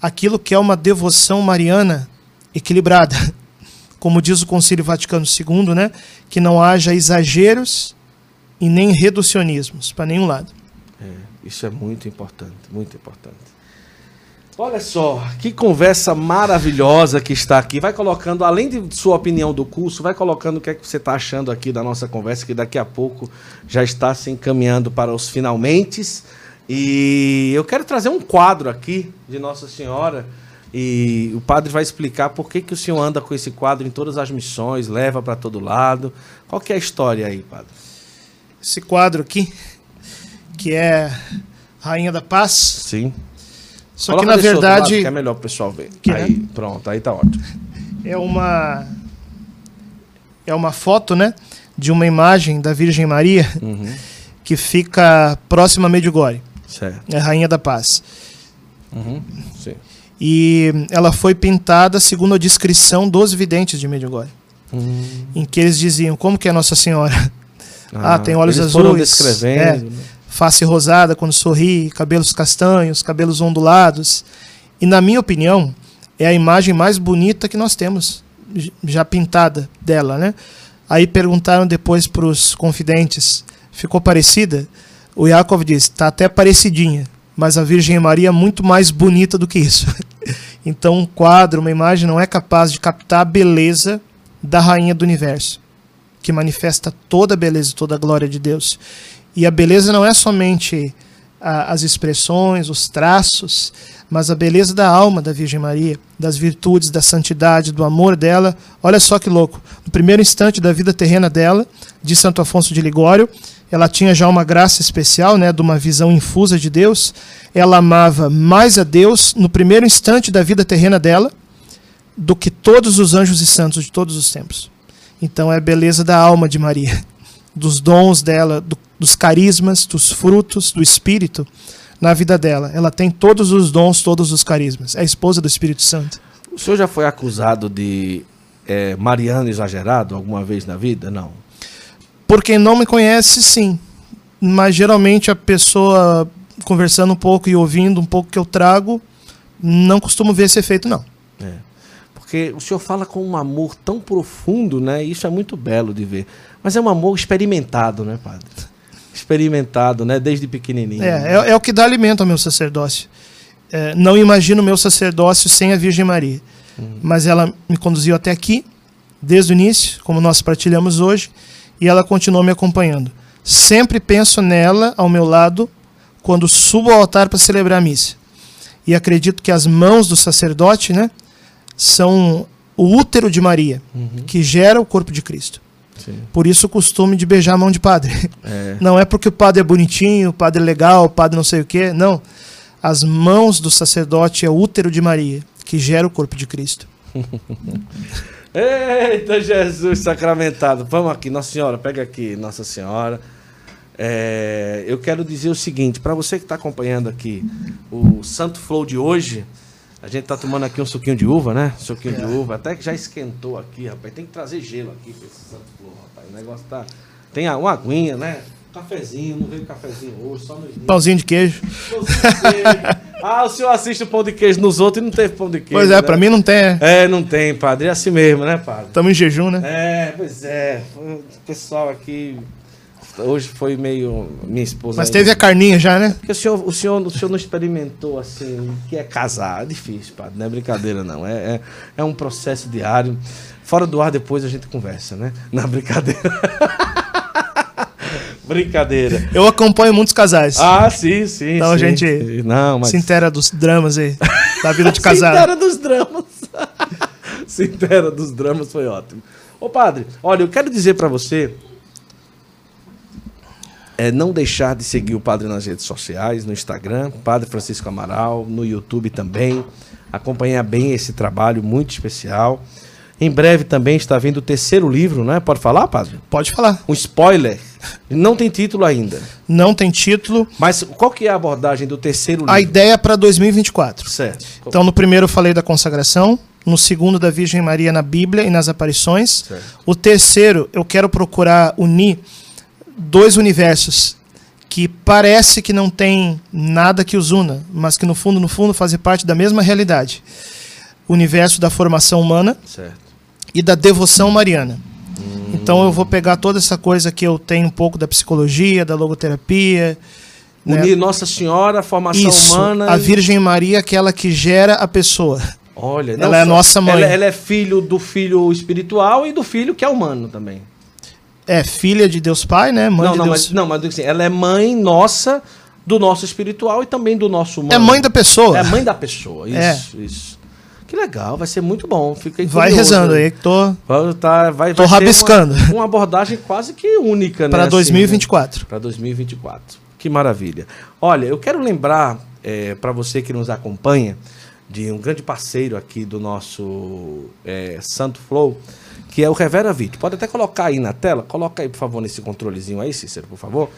aquilo que é uma devoção mariana equilibrada. Como diz o Concílio Vaticano II, né? que não haja exageros e nem reducionismos para nenhum lado. É, isso é muito importante, muito importante. Olha só, que conversa maravilhosa que está aqui. Vai colocando, além de sua opinião do curso, vai colocando o que é que você está achando aqui da nossa conversa, que daqui a pouco já está se encaminhando para os finalmente. E eu quero trazer um quadro aqui de Nossa Senhora. E o padre vai explicar por que, que o senhor anda com esse quadro em todas as missões, leva para todo lado. Qual que é a história aí, padre? Esse quadro aqui, que é Rainha da Paz. Sim. Só Coloca que na verdade. Lado, que é melhor o pessoal ver. Que aí, é? pronto, aí tá ótimo. É uma. É uma foto, né? De uma imagem da Virgem Maria uhum. que fica próxima a Medjugorje. Certo. É Rainha da Paz. Uhum. Sim. E ela foi pintada segundo a descrição dos videntes de Medjugorje. Uhum. Em que eles diziam como que é Nossa Senhora ah, ah tem olhos azuis. É, né? face rosada quando sorri, cabelos castanhos, cabelos ondulados. E na minha opinião, é a imagem mais bonita que nós temos já pintada dela, né? Aí perguntaram depois para os confidentes, ficou parecida? O Yakov disse, está até parecidinha, mas a Virgem Maria é muito mais bonita do que isso. então um quadro, uma imagem não é capaz de captar a beleza da rainha do universo que manifesta toda a beleza, toda a glória de Deus. E a beleza não é somente a, as expressões, os traços, mas a beleza da alma da Virgem Maria, das virtudes, da santidade, do amor dela. Olha só que louco. No primeiro instante da vida terrena dela, de Santo Afonso de Ligório, ela tinha já uma graça especial, né, de uma visão infusa de Deus. Ela amava mais a Deus no primeiro instante da vida terrena dela do que todos os anjos e santos de todos os tempos. Então é a beleza da alma de Maria, dos dons dela, do, dos carismas, dos frutos do Espírito na vida dela. Ela tem todos os dons, todos os carismas. É a esposa do Espírito Santo. O senhor já foi acusado de é, mariano exagerado alguma vez na vida? Não. Por quem não me conhece, sim. Mas geralmente a pessoa conversando um pouco e ouvindo um pouco que eu trago, não costumo ver esse efeito, não. É porque o senhor fala com um amor tão profundo, né? E isso é muito belo de ver. Mas é um amor experimentado, né, padre? Experimentado, né? Desde pequenininho. É, é, é o que dá alimento ao meu sacerdócio. É, não imagino o meu sacerdócio sem a Virgem Maria. uhum. mas ela me conduziu até aqui, desde o início, como nós partilhamos hoje, e ela continuou me acompanhando. Sempre penso nela ao meu lado quando subo ao altar para celebrar a missa. E acredito que as mãos do sacerdote, né, são o útero de Maria, uhum. que gera o corpo de Cristo. Sim. Por isso o costume de beijar a mão de padre. É. Não é porque o padre é bonitinho, o padre é legal, o padre não sei o quê. Não. As mãos do sacerdote é o útero de Maria, que gera o corpo de Cristo. Eita Jesus sacramentado. Vamos aqui, Nossa Senhora, pega aqui, Nossa Senhora. É, eu quero dizer o seguinte, para você que está acompanhando aqui o Santo Flow de hoje, a gente tá tomando aqui um suquinho de uva, né? Suquinho é. de uva, até que já esquentou aqui, rapaz. Tem que trazer gelo aqui para esse Santo Flow, rapaz. O negócio tá. Tem uma aguinha, né? Cafezinho, não veio cafezinho hoje, só no. Pãozinho de queijo. Pãozinho de queijo. ah, o senhor assiste o pão de queijo nos outros e não teve pão de queijo. Pois é, né? pra mim não tem. É. é, não tem, padre. É assim mesmo, né, padre? Estamos em jejum, né? É, pois é. O pessoal aqui Hoje foi meio minha esposa. Mas teve a carninha já, né? Porque o senhor, o senhor, o senhor não experimentou assim, que é casar. É difícil, padre. Não é brincadeira, não. É, é, é um processo diário. Fora do ar, depois a gente conversa, né? Na brincadeira. brincadeira. Eu acompanho muitos casais. Ah, sim, sim. Então sim, a gente não, mas... se intera dos dramas aí, da vida de casal. se intera dos dramas. se intera dos dramas foi ótimo. Ô, padre, olha, eu quero dizer para você é não deixar de seguir o Padre nas redes sociais, no Instagram, Padre Francisco Amaral, no YouTube também. Acompanhar bem esse trabalho muito especial. Em breve também está vindo o terceiro livro, né? Pode falar, padre? Pode falar. Um spoiler. Não tem título ainda. Não tem título. Mas qual que é a abordagem do terceiro livro? A ideia é para 2024. Certo. Então, no primeiro eu falei da consagração, no segundo da Virgem Maria na Bíblia e nas aparições. Certo. O terceiro eu quero procurar unir dois universos que parece que não tem nada que os una, mas que no fundo, no fundo, fazem parte da mesma realidade. O universo da formação humana certo. e da devoção mariana. Hum. Então eu vou pegar toda essa coisa que eu tenho um pouco da psicologia, da logoterapia. Né? Unir né? Nossa Senhora, a formação Isso, humana. A Virgem Maria, aquela que gera a pessoa. Olha, ela é a nossa mãe. Ela, ela, é filho do filho espiritual e do filho que é humano também. É filha de Deus Pai, né? Mãe não, de não, Deus... mas, não, mas assim, ela é mãe nossa do nosso espiritual e também do nosso humano. É mãe da pessoa. É mãe da pessoa, é. isso, é. isso. Que legal, vai ser muito bom. Fica vai rezando aí, que tô. Vai, tá, vai, tô vai rabiscando. Uma, uma, abordagem quase que única, né? Para 2024. Assim, Para 2024. Que maravilha. Olha, eu quero lembrar é, para você que nos acompanha de um grande parceiro aqui do nosso é, Santo Flow que é o Revera Vit. Pode até colocar aí na tela, coloca aí, por favor, nesse controlezinho aí, Cícero, por favor.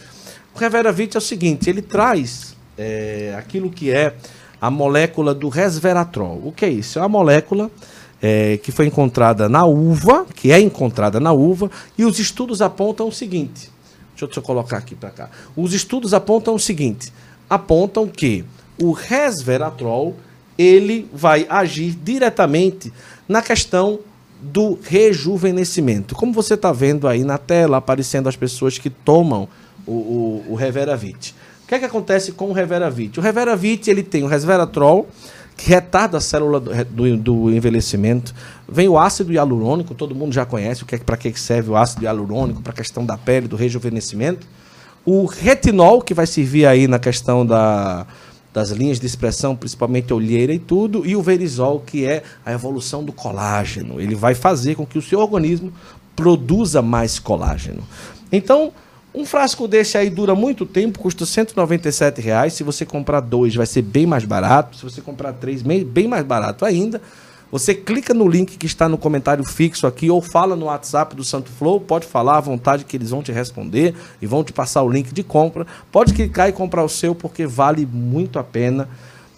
O Revera Vit é o seguinte, ele traz é, aquilo que é a molécula do resveratrol. O que é isso? É uma molécula é, que foi encontrada na uva, que é encontrada na uva, e os estudos apontam o seguinte. Deixa eu, deixa eu colocar aqui para cá. Os estudos apontam o seguinte: apontam que o resveratrol ele vai agir diretamente na questão do rejuvenescimento. Como você está vendo aí na tela, aparecendo as pessoas que tomam o, o, o Reveravit. O que é que acontece com o Reveravit? O Reveravit ele tem o resveratrol, que retarda a célula do, do, envelhecimento. Vem o ácido hialurônico, todo mundo já conhece o que é, para que serve o ácido hialurônico, para a questão da pele, do rejuvenescimento. O retinol, que vai servir aí na questão da, das linhas de expressão, principalmente olheira e tudo, e o verisol, que é a evolução do colágeno. Ele vai fazer com que o seu organismo produza mais colágeno. Então, um frasco desse aí dura muito tempo, custa 197 reais. Se você comprar dois, vai ser bem mais barato. Se você comprar três, bem mais barato ainda. Você clica no link que está no comentário fixo aqui ou fala no WhatsApp do Santo Flow, pode falar à vontade que eles vão te responder e vão te passar o link de compra. Pode clicar e comprar o seu porque vale muito a pena.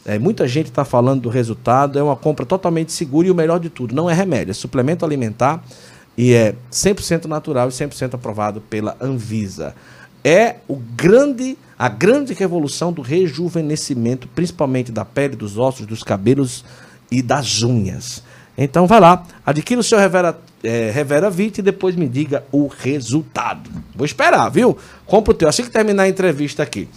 É, muita gente está falando do resultado, é uma compra totalmente segura e o melhor de tudo, não é remédio, é suplemento alimentar e é 100% natural e 100% aprovado pela Anvisa. É o grande, a grande revolução do rejuvenescimento, principalmente da pele, dos ossos, dos cabelos, e das unhas. Então vai lá, adquira o seu Revera, é, Revera 20 e depois me diga o resultado. Vou esperar, viu? Compra o teu assim que terminar a entrevista aqui.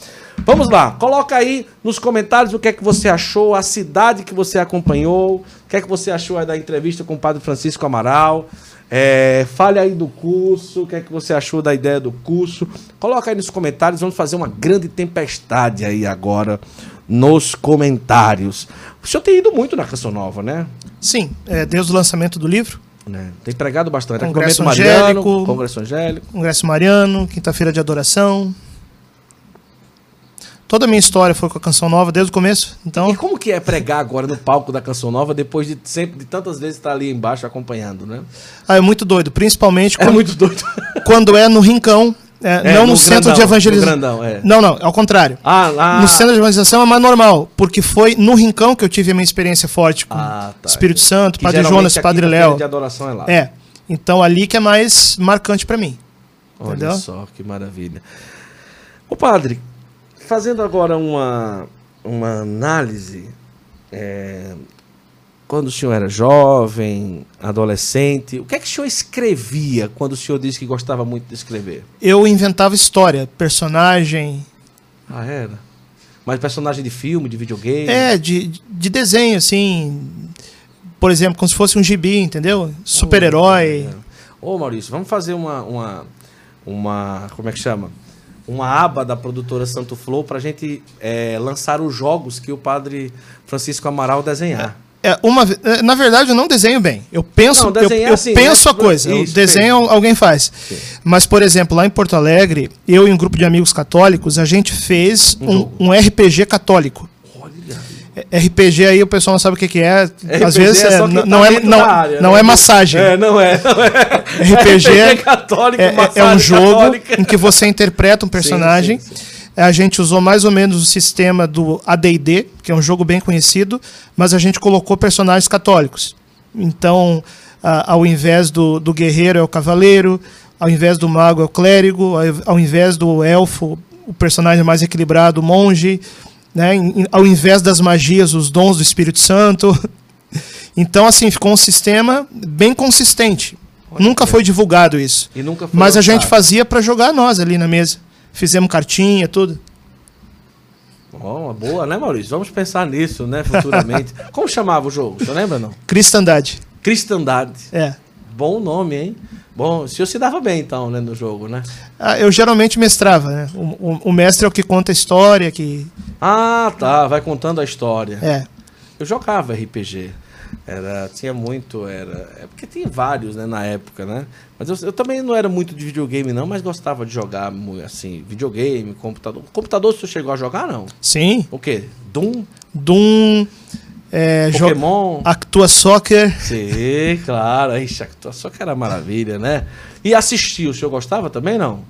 Vamos lá, coloca aí nos comentários o que é que você achou, a cidade que você acompanhou, o que é que você achou da entrevista com o Padre Francisco Amaral. É, fale aí do curso, o que é que você achou da ideia do curso. Coloca aí nos comentários, vamos fazer uma grande tempestade aí agora nos comentários. O senhor tem ido muito na Canção Nova, né? Sim, é, desde o lançamento do livro. É, tem pregado bastante. Congresso Angélico, Congresso Angélico. Congresso Mariano, quinta-feira de adoração. Toda a minha história foi com a Canção Nova desde o começo. Então... E como que é pregar agora no palco da Canção Nova depois de sempre de tantas vezes estar ali embaixo acompanhando, né? Ah, é muito doido, principalmente é quando, muito doido. quando é no Rincão, é, é, não no, no centro grandão, de evangelização. É. Não, não, ao contrário. Ah, ah, no centro de evangelização é mais normal, porque foi no Rincão que eu tive a minha experiência forte com ah, tá. Espírito Santo, que Padre Jonas, Padre Léo. de adoração é lá. É. Então ali que é mais marcante para mim. Olha entendeu? só, que maravilha. O padre, fazendo agora uma, uma análise, é, quando o senhor era jovem, adolescente, o que é que o senhor escrevia quando o senhor disse que gostava muito de escrever? Eu inventava história, personagem. Ah, era? Mas personagem de filme, de videogame? É, de, de desenho, assim. Por exemplo, como se fosse um gibi, entendeu? Super-herói. Ô, Maurício, vamos fazer uma, uma, uma. Como é que chama? uma aba da produtora Santo Flow para a gente é, lançar os jogos que o padre Francisco Amaral desenhar. É, uma, é, na verdade, eu não desenho bem. Eu penso, não, eu, eu assim, penso né? a coisa. Isso, desenho alguém faz. Sim. Mas, por exemplo, lá em Porto Alegre, eu e um grupo de amigos católicos, a gente fez um, um, um RPG católico. RPG aí o pessoal não sabe o que, que é. RPG Às vezes é, é não, tá é, não, área, não né? é massagem. É, não é. Não é. RPG, é, católico, é, é, um jogo católica. em que você interpreta um personagem. Sim, sim. A gente usou mais ou menos o sistema do AD&D, que é um jogo bem conhecido, mas a gente colocou personagens católicos. Então, ao invés do, do guerreiro é o cavaleiro, ao invés do mago é o clérigo, ao, invés do elfo, o personagem mais equilibrado, o monge né? ao invés das magias, os dons do Espírito Santo. Então, assim, ficou um sistema bem consistente. Nunca foi divulgado isso. Mas a gente fazia para jogar nós ali na mesa. Fizemos cartinha, tudo. Oh, uma boa, né, Maurício? Vamos pensar nisso, né, futuramente. Como chamava o jogo? Você lembra, não? Cristandade. Cristandade. É. Bom nome, hein? Bom, o senhor se dava bem, então, né, no jogo, né? Ah, eu geralmente mestrava, né? O, o, o, mestre é o que conta a história, que... Ah, tá. Vai contando a história. É. Eu jogava RPG. Era, tinha muito, era... É porque tinha vários, né, na época, né? Mas eu, eu também não era muito de videogame, não, mas gostava de jogar, assim, videogame, computador. Computador, você chegou a jogar, não? Sim. O quê? Doom? Doom... É, Pokémon. Actua Soccer. Sim, claro. Ixi, Actua Soccer era maravilha, né? E assistir, o senhor gostava também, não?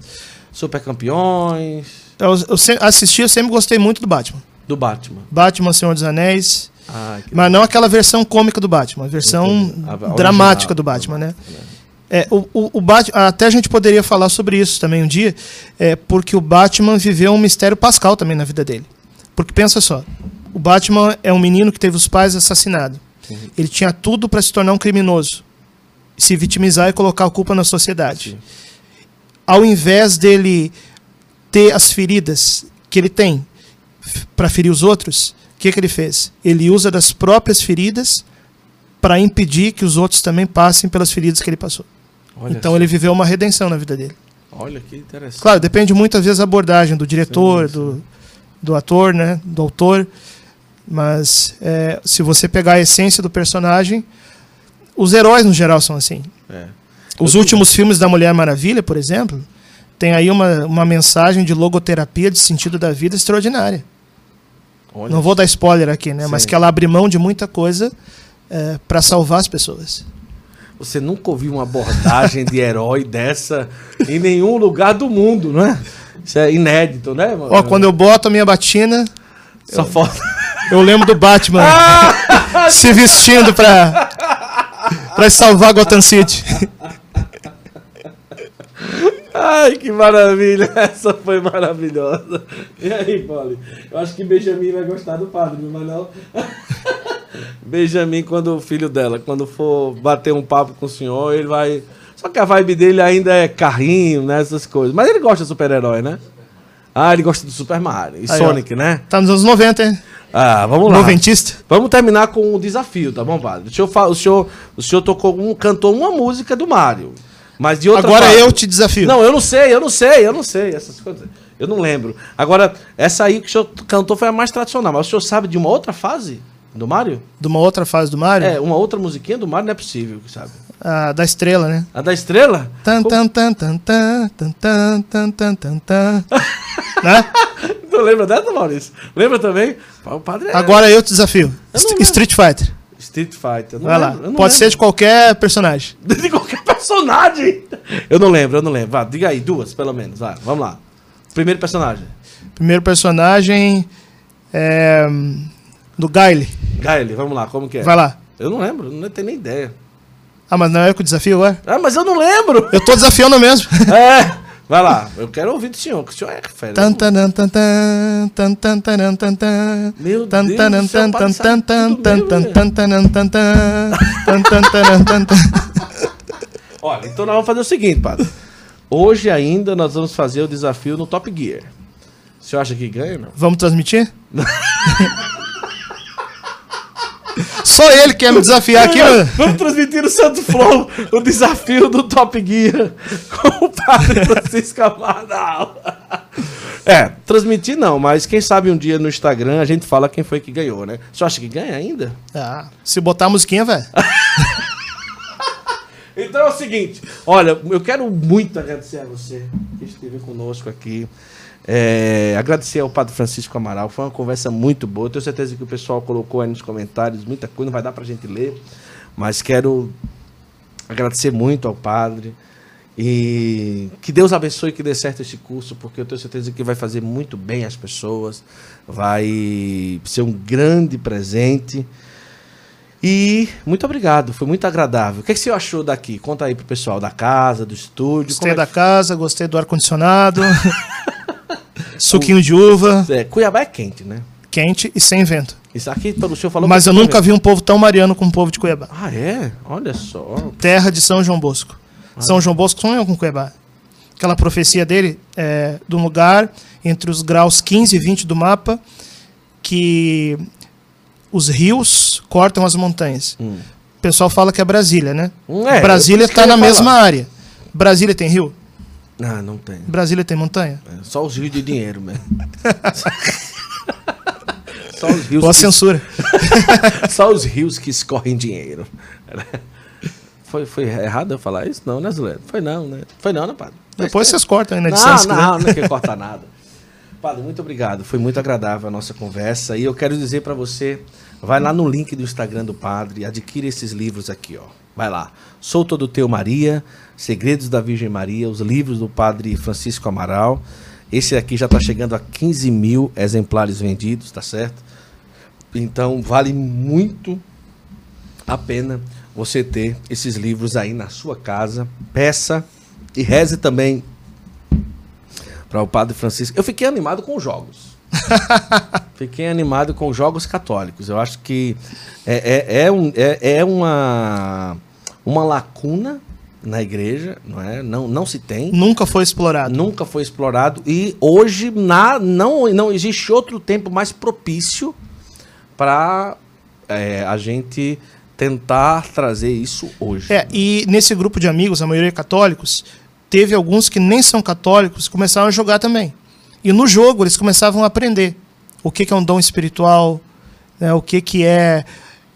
Super Campeões. Eu, eu assisti, eu sempre gostei muito do Batman. Do Batman. Batman, Senhor dos Anéis. Ah, mas não aquela versão cômica do Batman, a versão a, a dramática do Batman, né? É, o, o, o Batman, até a gente poderia falar sobre isso também um dia, é, porque o Batman viveu um mistério pascal também na vida dele. Porque pensa só, o Batman é um menino que teve os pais assassinados. Uhum. Ele tinha tudo para se tornar um criminoso, se vitimizar e colocar a culpa na sociedade. Sim. Ao invés dele ter as feridas que ele tem para ferir os outros, que, que ele fez? Ele usa das próprias feridas para impedir que os outros também passem pelas feridas que ele passou. Olha então ele viveu uma redenção na vida dele. Olha que interessante. Claro, depende muitas vezes da abordagem do diretor, sim, sim. Do, do ator, né, do autor. Mas é, se você pegar a essência do personagem, os heróis no geral são assim. É. Os últimos filmes da Mulher Maravilha, por exemplo, tem aí uma, uma mensagem de logoterapia de sentido da vida extraordinária. Olha Não vou dar spoiler aqui, né? Sim. Mas que ela abre mão de muita coisa é, para salvar as pessoas. Você nunca ouviu uma abordagem de herói dessa em nenhum lugar do mundo, não é? Isso é inédito, né? Ó, quando eu boto a minha batina. Só eu... falta. Eu lembro do Batman se vestindo pra, pra salvar Gotham City. Ai, que maravilha! Essa foi maravilhosa. E aí, Polly? Eu acho que Benjamin vai gostar do padre, mas não. Benjamin, quando o filho dela, quando for bater um papo com o senhor, ele vai. Só que a vibe dele ainda é carrinho, né? Essas coisas. Mas ele gosta de super-herói, né? Ah, ele gosta do Super Mario. E Aí, Sonic, ó. né? Tá nos anos 90, hein? Ah, vamos lá. Noventista. Vamos terminar com o desafio, tá bom, padre? O senhor, o senhor, o senhor tocou um, cantou uma música do Mario. Mas de outra Agora parte. eu te desafio. Não, eu não sei, eu não sei, eu não sei. Essas coisas. Eu não lembro. Agora, essa aí que o senhor cantou foi a mais tradicional, mas o senhor sabe de uma outra fase do Mario? De uma outra fase do Mario? É, uma outra musiquinha do Mario não é possível, sabe? A da estrela, né? A da estrela? Tan tan tan tan tan tan tan tan tan tan né? Tu lembra dessa, Maurício? Lembra também? O padre é... Agora eu te desafio. Eu Street Fighter. Street Fighter. Vai lá. Pode lembro. ser de qualquer personagem. De qualquer personagem? Eu não lembro, eu não lembro. Vá, diga aí, duas pelo menos. Vai, vamos lá. Primeiro personagem. Primeiro personagem é. Do Gaile. Gaile, vamos lá, como que é? Vai lá. Eu não lembro, não tenho nem ideia. Ah, mas não é com o desafio, é? Ah, mas eu não lembro. Eu tô desafiando mesmo. É. Vai lá, eu quero ouvir do senhor, que o senhor é fera. Tan, tan, tan, tan, tan, tan, tan, tan, tan. Meu Deus, tan, tan, tan, tan, tan, tan, tan, tan, tan, tan, tan, tan, tan, Olha, então nós vamos fazer o seguinte, padre. Hoje ainda nós vamos fazer o desafio no Top Gear. O senhor acha que ganha, não? Vamos transmitir? Só ele quer me desafiar aqui, mano. Vamos transmitir no Santo Flow o desafio do Top Gear com o padre Francisco Amaral. É, transmitir não, mas quem sabe um dia no Instagram a gente fala quem foi que ganhou, né? Você acha que ganha ainda? Ah, se botar a musiquinha, velho. então é o seguinte, olha, eu quero muito agradecer a você que esteve conosco aqui. É, agradecer ao Padre Francisco Amaral, foi uma conversa muito boa. Tenho certeza que o pessoal colocou aí nos comentários muita coisa, não vai dar para a gente ler, mas quero agradecer muito ao Padre e que Deus abençoe que dê certo esse curso, porque eu tenho certeza que vai fazer muito bem às pessoas, vai ser um grande presente. E muito obrigado, foi muito agradável. O que, é que você achou daqui? Conta aí pro pessoal da casa, do estúdio. Gostei é da casa, gostei do ar-condicionado. Suquinho de uva. É, Cuiabá é quente, né? Quente e sem vento. Isso aqui, pelo senhor falou. Mas eu nunca vi um povo tão mariano como o povo de Cuiabá. Ah, é? Olha só. Terra de São João Bosco. Ah. São João Bosco sonhou com Cuiabá. Aquela profecia dele é de um lugar entre os graus 15 e 20 do mapa que os rios cortam as montanhas. Hum. O pessoal fala que é Brasília, né? Hum, é, Brasília está na mesma área. Brasília tem rio? Ah, não tem. Brasília tem montanha? É, só os rios de dinheiro mesmo. só os rios. Ou a que... censura. só os rios que escorrem dinheiro. Foi, foi errado eu falar isso? Não, né, Zulé? Foi não, né? Foi não, né, padre? Depois vocês cortam aí na edição. Não, não, não, é quer cortar nada. Padre, muito obrigado. Foi muito agradável a nossa conversa. E eu quero dizer para você, vai lá no link do Instagram do Padre, adquira esses livros aqui, ó. Vai lá. Sou todo teu Maria, Segredos da Virgem Maria, os livros do Padre Francisco Amaral. Esse aqui já está chegando a 15 mil exemplares vendidos, tá certo? Então vale muito a pena você ter esses livros aí na sua casa. Peça e reze também para o Padre Francisco. Eu fiquei animado com os jogos. fiquei animado com jogos católicos. Eu acho que é, é, é, um, é, é uma, uma lacuna na igreja, não é? Não, não se tem. Nunca foi explorado. Nunca foi explorado e hoje na, não, não existe outro tempo mais propício para é, a gente tentar trazer isso hoje. É, e nesse grupo de amigos, a maioria católicos, teve alguns que nem são católicos começaram a jogar também. E no jogo eles começavam a aprender o que, que é um dom espiritual, né, o que, que é,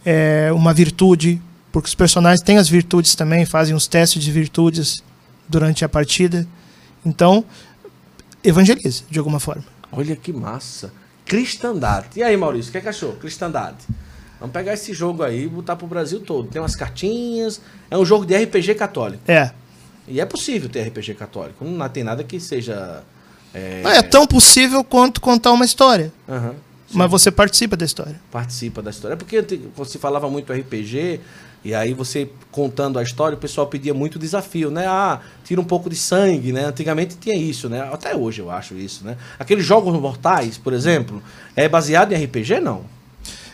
é uma virtude, porque os personagens têm as virtudes também, fazem os testes de virtudes durante a partida. Então, evangeliza, de alguma forma. Olha que massa. Cristandade. E aí, Maurício, o que, é que achou? Cristandade. Vamos pegar esse jogo aí e botar pro Brasil todo. Tem umas cartinhas. É um jogo de RPG católico. É. E é possível ter RPG católico. Não tem nada que seja. É, é tão possível quanto contar uma história. Uhum, Mas você participa da história. Participa da história. É porque você falava muito RPG, e aí você contando a história, o pessoal pedia muito desafio, né? Ah, tira um pouco de sangue, né? Antigamente tinha isso, né? Até hoje eu acho isso, né? Aqueles jogos mortais, por exemplo, é baseado em RPG, não?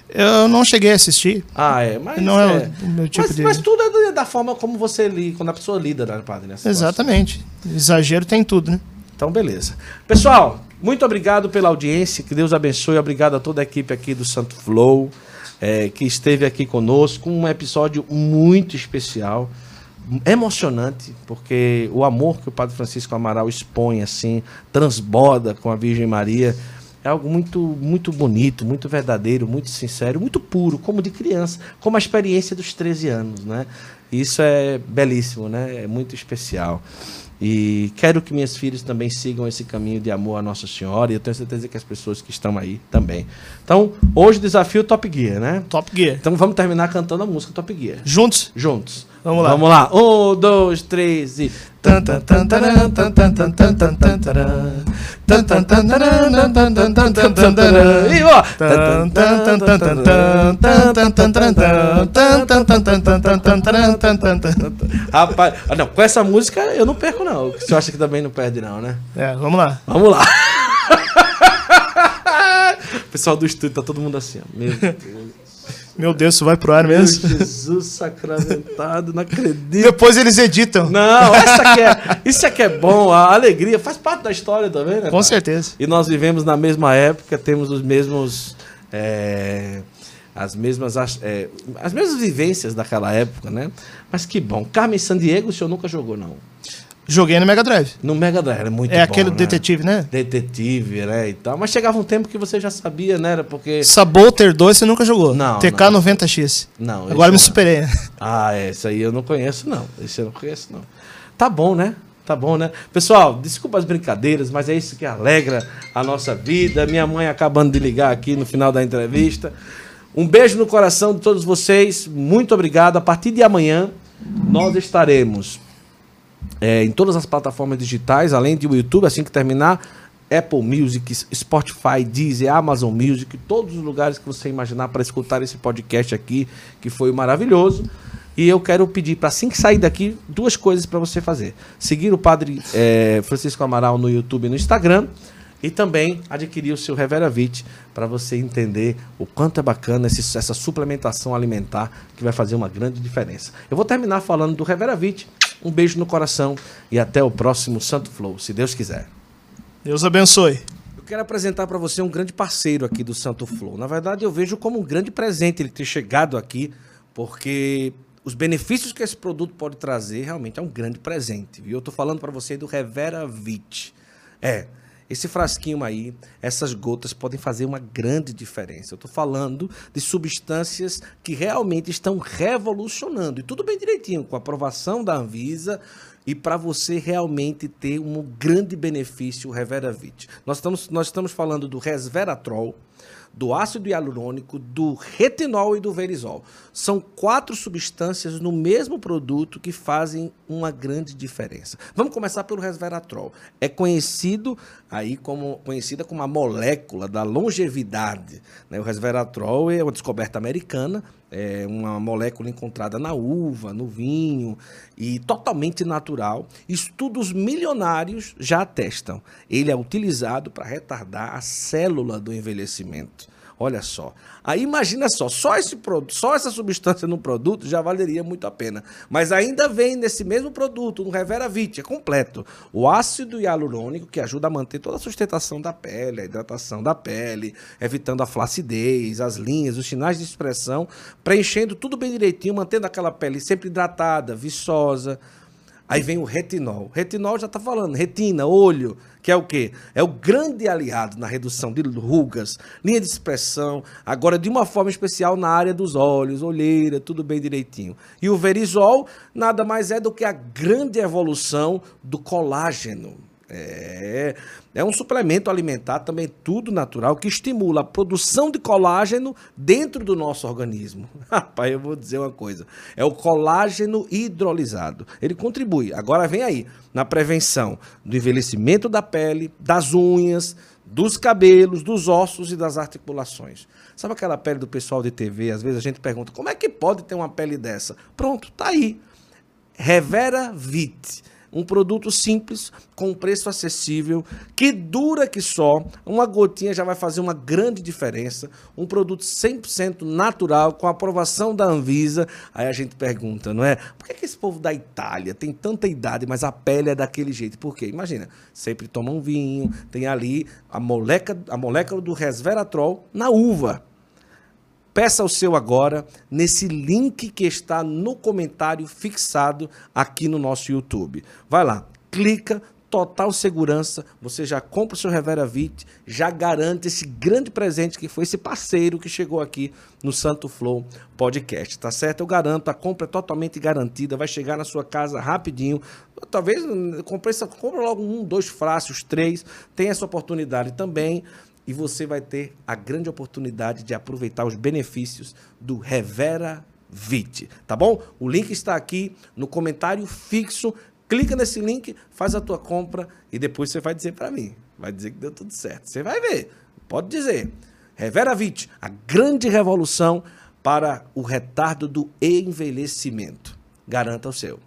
Eu não cheguei a assistir. Ah, é. Mas não é, é, o meu tipo mas, de. mas tudo é da forma como você lida, quando a pessoa lida, né, padre? situação. Exatamente. Exagero tem tudo, né? Então, beleza. Pessoal, muito obrigado pela audiência. Que Deus abençoe. Obrigado a toda a equipe aqui do Santo Flow, é, que esteve aqui conosco. Um episódio muito especial, emocionante, porque o amor que o Padre Francisco Amaral expõe, assim, transborda com a Virgem Maria. É algo muito, muito bonito, muito verdadeiro, muito sincero, muito puro, como de criança, como a experiência dos 13 anos, né? Isso é belíssimo, né? É muito especial. E quero que minhas filhas também sigam esse caminho de amor a Nossa Senhora, e eu tenho certeza que as pessoas que estão aí também. Então, hoje o desafio Top Gear, né? Top Gear. Então vamos terminar cantando a música Top Gear. Juntos? Juntos. Vamos lá. Vamos lá. Um, dois, três e. E ó. Rapaz, ah, não, com essa música eu não perco, não. tan acha que também não perde, não, né? É, vamos lá. Vamos lá. O pessoal do estúdio tá todo mundo assim, ó. Meu Deus. Meu Deus, isso vai pro ar Meu mesmo? Jesus sacramentado, não acredito. Depois eles editam. Não, essa aqui é, isso aqui é bom, a alegria faz parte da história também, né? Com pai? certeza. E nós vivemos na mesma época, temos os mesmos. é, as mesmas as, é, as mesmas vivências daquela época, né? Mas que bom. Carmen Sandiego, o senhor nunca jogou, não. Joguei no Mega Drive. No Mega Drive, era muito É bom. aquele né? detetive, né? Detetive, né? E tal. Mas chegava um tempo que você já sabia, né? Era porque. Saboter 2 você nunca jogou. Não, TK não. 90X. Não, esse Agora me não. superei. né? Ah, é, esse aí eu não conheço, não. Esse eu não conheço, não. Tá bom, né? Tá bom, né? Pessoal, desculpa as brincadeiras, mas é isso que alegra a nossa vida. Minha mãe acabando de ligar aqui no final da entrevista. Um beijo no coração de todos vocês. Muito obrigado. A partir de amanhã, nós estaremos é, em todas as plataformas digitais, além do YouTube, assim que terminar. Apple Music, Spotify, Deezer, Amazon Music, todos os lugares que você imaginar para escutar esse podcast aqui, que foi maravilhoso. E eu quero pedir para assim que sair daqui, duas coisas para você fazer. Seguir o Padre eh, Francisco Amaral no YouTube e no Instagram. E também adquirir o seu Revera Vit para você entender o quanto é bacana esse- essa suplementação alimentar que vai fazer uma grande diferença. Eu vou terminar falando do Revera Vit. Um beijo no coração e até o próximo Santo Flow, se Deus quiser. Deus abençoe. Eu quero apresentar para você um grande parceiro aqui do Santo Flow. Na verdade, eu vejo como um grande presente ele ter chegado aqui, porque os benefícios que esse produto pode trazer realmente é um grande presente. Viu? Eu estou falando para você do Revera Vit. É, esse frasquinho aí, essas gotas podem fazer uma grande diferença. Eu estou falando de substâncias que realmente estão revolucionando. E tudo bem direitinho, com a aprovação da Anvisa e para você realmente ter um grande benefício o Reveravit. Nós estamos, nós estamos falando do resveratrol, do ácido hialurônico, do retinol e do verisol. São quatro substâncias no mesmo produto que fazem uma grande diferença. Vamos começar pelo resveratrol. É conhecido aí como conhecida como a molécula da longevidade. né? O resveratrol é uma descoberta americana, é uma molécula encontrada na uva, no vinho e totalmente natural. Estudos milionários já atestam. Ele é utilizado para retardar a célula do envelhecimento. Olha só. Aí imagina só, só esse só essa substância no produto já valeria muito a pena. Mas ainda vem nesse mesmo produto, no Reveravit, é completo. O ácido hialurônico que ajuda a manter toda a sustentação da pele, a hidratação da pele, evitando a flacidez, as linhas, os sinais de expressão, preenchendo tudo bem direitinho, mantendo aquela pele sempre hidratada, viçosa. Aí vem o retinol. Retinol já está falando, retina, olho, que é o quê? É o grande aliado na redução de rugas, linha de expressão, agora de uma forma especial na área dos olhos, olheira, tudo bem direitinho. E o verisol nada mais é do que a grande evolução do colágeno. É, é um suplemento alimentar também tudo natural que estimula a produção de colágeno dentro do nosso organismo. Rapaz, eu vou dizer uma coisa. É o colágeno hidrolisado. Ele contribui. Agora vem aí na prevenção do envelhecimento da pele, das unhas, dos cabelos, dos ossos e das articulações. Sabe aquela pele do pessoal de TV? Às vezes a gente pergunta: "Como é que pode ter uma pele dessa?" Pronto, tá aí. Revera Vit. Um produto simples, com preço acessível, que dura que só. Uma gotinha já vai fazer uma grande diferença. Um produto 100% natural, com aprovação da Anvisa. Aí a gente pergunta, não é? Por que, que esse povo da Itália tem tanta idade, mas a pele é daquele jeito? Por quê? Imagina, sempre toma um vinho, tem ali a molécula, a molécula do resveratrol na uva. Peça o seu agora nesse link que está no comentário fixado aqui no nosso YouTube. Vai lá, clica, total segurança, você já compra o seu Revera Vit, já garante esse grande presente que foi esse parceiro que chegou aqui no Santo Flow Podcast, tá certo? Eu garanto, a compra é totalmente garantida, vai chegar na sua casa rapidinho. Talvez compre, compra logo um, dois frascos, três, tem essa oportunidade também e você vai ter a grande oportunidade de aproveitar os benefícios do Revera Vit, tá bom? O link está aqui no comentário fixo. Clica nesse link, faz a tua compra e depois você vai dizer para mim. Vai dizer que deu tudo certo. Você vai ver. Pode dizer. Revera Vit, a grande revolução para o retardo do envelhecimento. Garanta o seu.